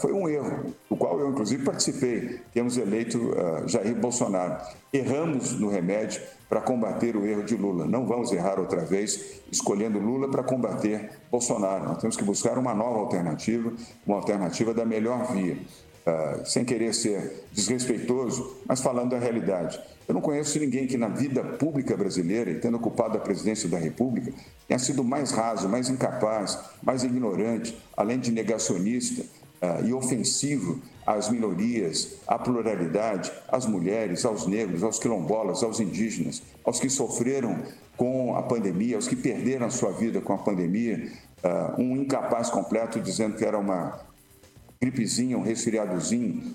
O: Foi um erro, do qual eu, inclusive, participei. Temos eleito Jair Bolsonaro. Erramos no remédio para combater o erro de Lula. Não vamos errar outra vez escolhendo Lula para combater Bolsonaro. Nós temos que buscar uma nova alternativa, uma alternativa da melhor via. Uh, sem querer ser desrespeitoso, mas falando da realidade. Eu não conheço ninguém que na vida pública brasileira, e tendo ocupado a presidência da República, tenha sido mais raso, mais incapaz, mais ignorante, além de negacionista uh, e ofensivo às minorias, à pluralidade, às mulheres, aos negros, aos quilombolas, aos indígenas, aos que sofreram com a pandemia, aos que perderam a sua vida com a pandemia, uh, um incapaz completo dizendo que era uma gripezinha, um resfriadozinho,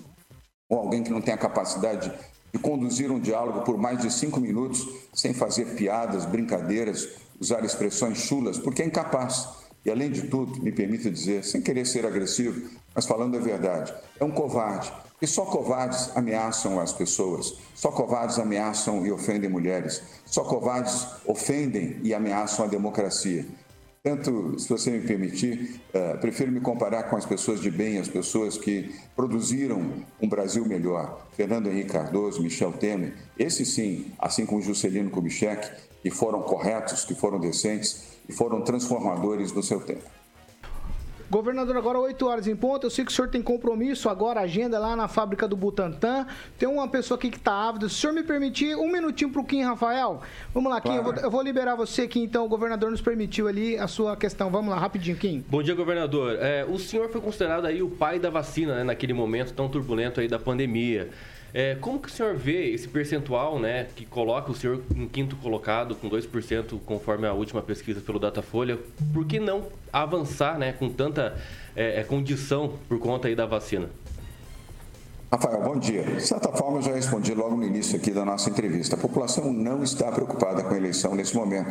O: ou alguém que não tem a capacidade de conduzir um diálogo por mais de cinco minutos sem fazer piadas, brincadeiras, usar expressões chulas, porque é incapaz. E além de tudo, me permita dizer, sem querer ser agressivo, mas falando a verdade, é um covarde. E só covardes ameaçam as pessoas, só covardes ameaçam e ofendem mulheres, só covardes ofendem e ameaçam a democracia. Portanto, se você me permitir, uh, prefiro me comparar com as pessoas de bem, as pessoas que produziram um Brasil melhor. Fernando Henrique Cardoso, Michel Temer, esses sim, assim como Juscelino Kubitschek, que foram corretos, que foram decentes e foram transformadores no seu tempo.
A: Governador, agora 8 horas em ponto. Eu sei que o senhor tem compromisso agora, agenda lá na fábrica do Butantã. Tem uma pessoa aqui que está ávida. Se o senhor me permitir, um minutinho para o Kim Rafael. Vamos lá, Kim. Claro. Eu, vou, eu, vou, liberar você aqui, então. O governador nos permitiu ali a sua questão. Vamos lá, rapidinho, Kim.
F: Bom dia, governador. É, o senhor foi considerado aí o pai da vacina, né, naquele momento tão turbulento aí da pandemia. É, como que o senhor vê esse percentual, né, que coloca o senhor em quinto colocado, com 2%, conforme a última pesquisa pelo Datafolha? Por que não avançar, né, com tanta é, é, condição por conta aí da vacina?
O: Rafael, bom dia. De certa forma, eu já respondi logo no início aqui da nossa entrevista. A população não está preocupada com a eleição nesse momento.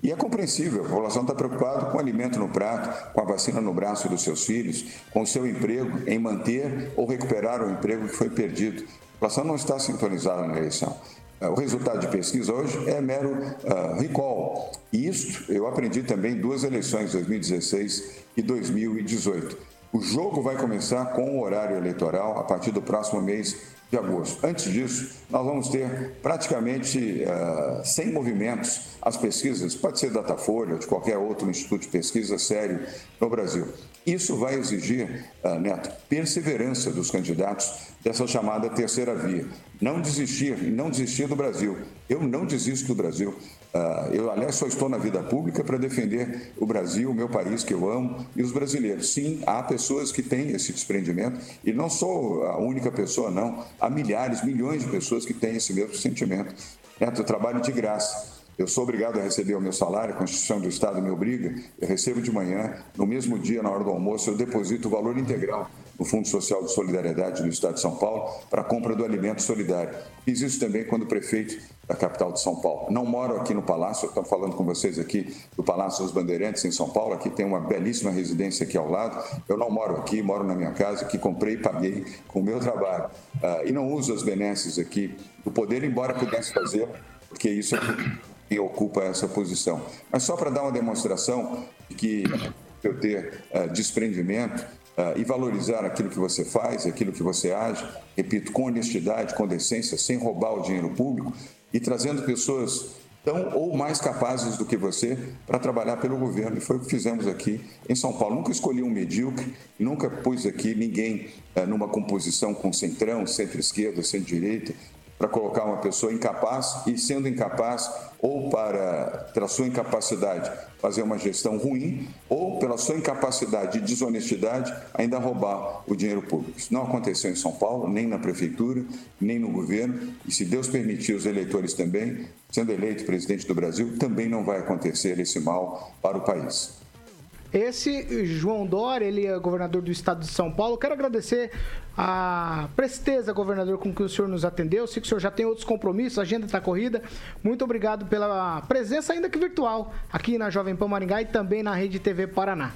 O: E é compreensível, a população está preocupada com o alimento no prato, com a vacina no braço dos seus filhos, com o seu emprego, em manter ou recuperar o emprego que foi perdido. População não está sintonizada na eleição. Uh, o resultado de pesquisa hoje é mero uh, recall. E isso eu aprendi também duas eleições, 2016 e 2018. O jogo vai começar com o horário eleitoral a partir do próximo mês de agosto. Antes disso, nós vamos ter praticamente uh, 100 movimentos. As pesquisas, pode ser Datafolha ou de qualquer outro instituto de pesquisa sério no Brasil. Isso vai exigir, uh, Neto, perseverança dos candidatos dessa chamada terceira via. Não desistir, não desistir do Brasil. Eu não desisto do Brasil. Uh, eu, aliás, só estou na vida pública para defender o Brasil, o meu país que eu amo e os brasileiros. Sim, há pessoas que têm esse desprendimento e não sou a única pessoa, não. Há milhares, milhões de pessoas que têm esse mesmo sentimento. Neto, eu trabalho de graça. Eu sou obrigado a receber o meu salário, a Constituição do Estado me obriga, eu recebo de manhã, no mesmo dia, na hora do almoço, eu deposito o valor integral no Fundo Social de Solidariedade do Estado de São Paulo para a compra do alimento solidário. Fiz isso também quando prefeito da capital de São Paulo. Não moro aqui no Palácio, estou falando com vocês aqui do Palácio dos Bandeirantes em São Paulo, aqui tem uma belíssima residência aqui ao lado. Eu não moro aqui, moro na minha casa, que comprei e paguei com o meu trabalho. Uh, e não uso as benesses aqui do poder, embora pudesse fazer, porque isso é quem ocupa essa posição. Mas só para dar uma demonstração de que eu ter uh, desprendimento uh, e valorizar aquilo que você faz, aquilo que você age, repito, com honestidade, com decência, sem roubar o dinheiro público e trazendo pessoas tão ou mais capazes do que você para trabalhar pelo governo. E foi o que fizemos aqui em São Paulo. Nunca escolhi um medíocre, nunca pus aqui ninguém uh, numa composição com centrão, centro-esquerda, centro-direita para colocar uma pessoa incapaz e, sendo incapaz, ou para, pela sua incapacidade, fazer uma gestão ruim, ou pela sua incapacidade e desonestidade, ainda roubar o dinheiro público. Isso não aconteceu em São Paulo, nem na prefeitura, nem no governo, e se Deus permitir, os eleitores também, sendo eleito presidente do Brasil, também não vai acontecer esse mal para o país.
A: Esse João Dória, ele é governador do estado de São Paulo. Quero agradecer a presteza, governador, com que o senhor nos atendeu. Sei que o senhor já tem outros compromissos, a agenda está corrida. Muito obrigado pela presença, ainda que virtual, aqui na Jovem Pan Maringá e também na Rede TV Paraná.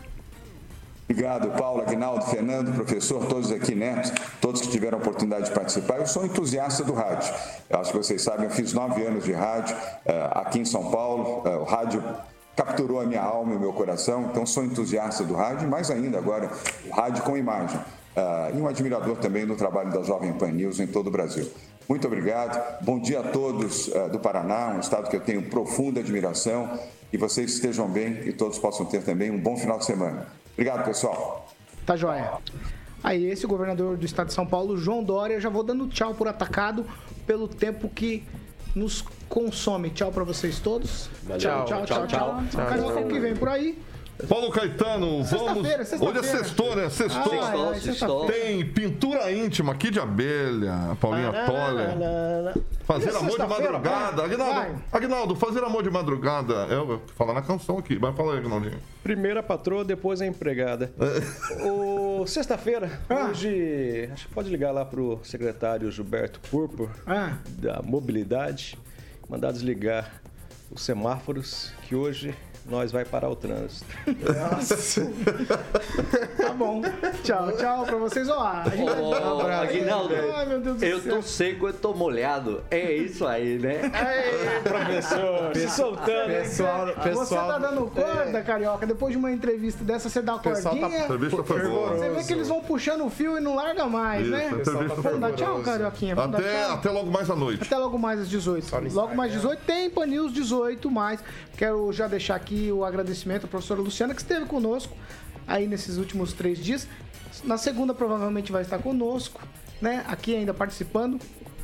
O: Obrigado, Paulo, Aguinaldo, Fernando, professor, todos aqui, né? Todos que tiveram a oportunidade de participar. Eu sou entusiasta do rádio. Eu acho que vocês sabem, eu fiz nove anos de rádio uh, aqui em São Paulo. Uh, o rádio capturou a minha alma e o meu coração, então sou entusiasta do rádio, mais ainda agora, o rádio com imagem. Uh, e um admirador também do trabalho da Jovem Pan News em todo o Brasil. Muito obrigado, bom dia a todos uh, do Paraná, um estado que eu tenho profunda admiração, e vocês estejam bem e todos possam ter também um bom final de semana. Obrigado, pessoal.
A: Tá joia. Aí, esse o governador do estado de São Paulo, João Dória, já vou dando tchau por atacado pelo tempo que nos consome. Tchau para vocês todos.
F: Tchau, tchau, tchau, tchau.
A: tchau. que vem por aí.
E: Paulo Caetano, vamos. Hoje é sextou, né? Sextou. Ah, é, sextou. Tem pintura íntima aqui de abelha, Paulinha Toller. Fazer amor de madrugada. Aguinaldo, Aguinaldo, fazer amor de madrugada. Eu vou falar na canção aqui. Vai falar aí, Aguinaldinho.
L: Primeiro a patroa, depois a empregada. o Sexta-feira, ah. hoje. Acho que pode ligar lá pro secretário Gilberto Purpur, ah. da Mobilidade. Mandar desligar os semáforos, que hoje nós vai parar o trânsito.
A: Nossa. tá bom. Tchau, tchau pra vocês. Ó, a
K: gente... Ô, Aguinaldo, Ai, meu Deus do eu céu. tô seco, eu tô molhado. É isso aí, né?
A: Ei, professor, se soltando. Pessoal, pessoal, você tá dando corda, é. Carioca. Depois de uma entrevista dessa, você dá a cordinha. Tá...
E: Entrevista foi boa.
A: Você vê que eles vão puxando o fio e não larga mais, isso, né?
E: Entrevista tá
A: Vamos tchau, Carioquinha.
E: Até,
A: tchau.
E: até logo mais à noite.
A: Até logo mais às 18. Logo mais 18 tem Pan News 18 mais. Quero já deixar aqui o agradecimento à professora Luciana, que esteve conosco aí nesses últimos três dias. Na segunda, provavelmente, vai estar conosco, né? Aqui ainda participando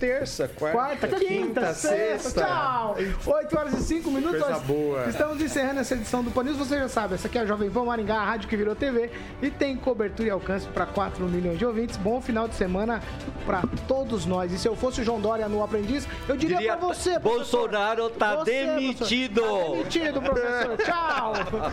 I: terça, quarta, quarta quinta, quinta, sexta.
A: Tchau! 8 horas e 5 minutos.
I: Coisa boa.
A: Estamos encerrando essa edição do Panils. Você já sabe, essa aqui é a Jovem Pan Maringá, a rádio que virou TV e tem cobertura e alcance para 4 milhões de ouvintes. Bom final de semana para todos nós. E se eu fosse o João Dória no Aprendiz, eu diria, diria para você,
K: Bolsonaro tá
A: você,
K: demitido.
A: Tá demitido, professor. Tchau!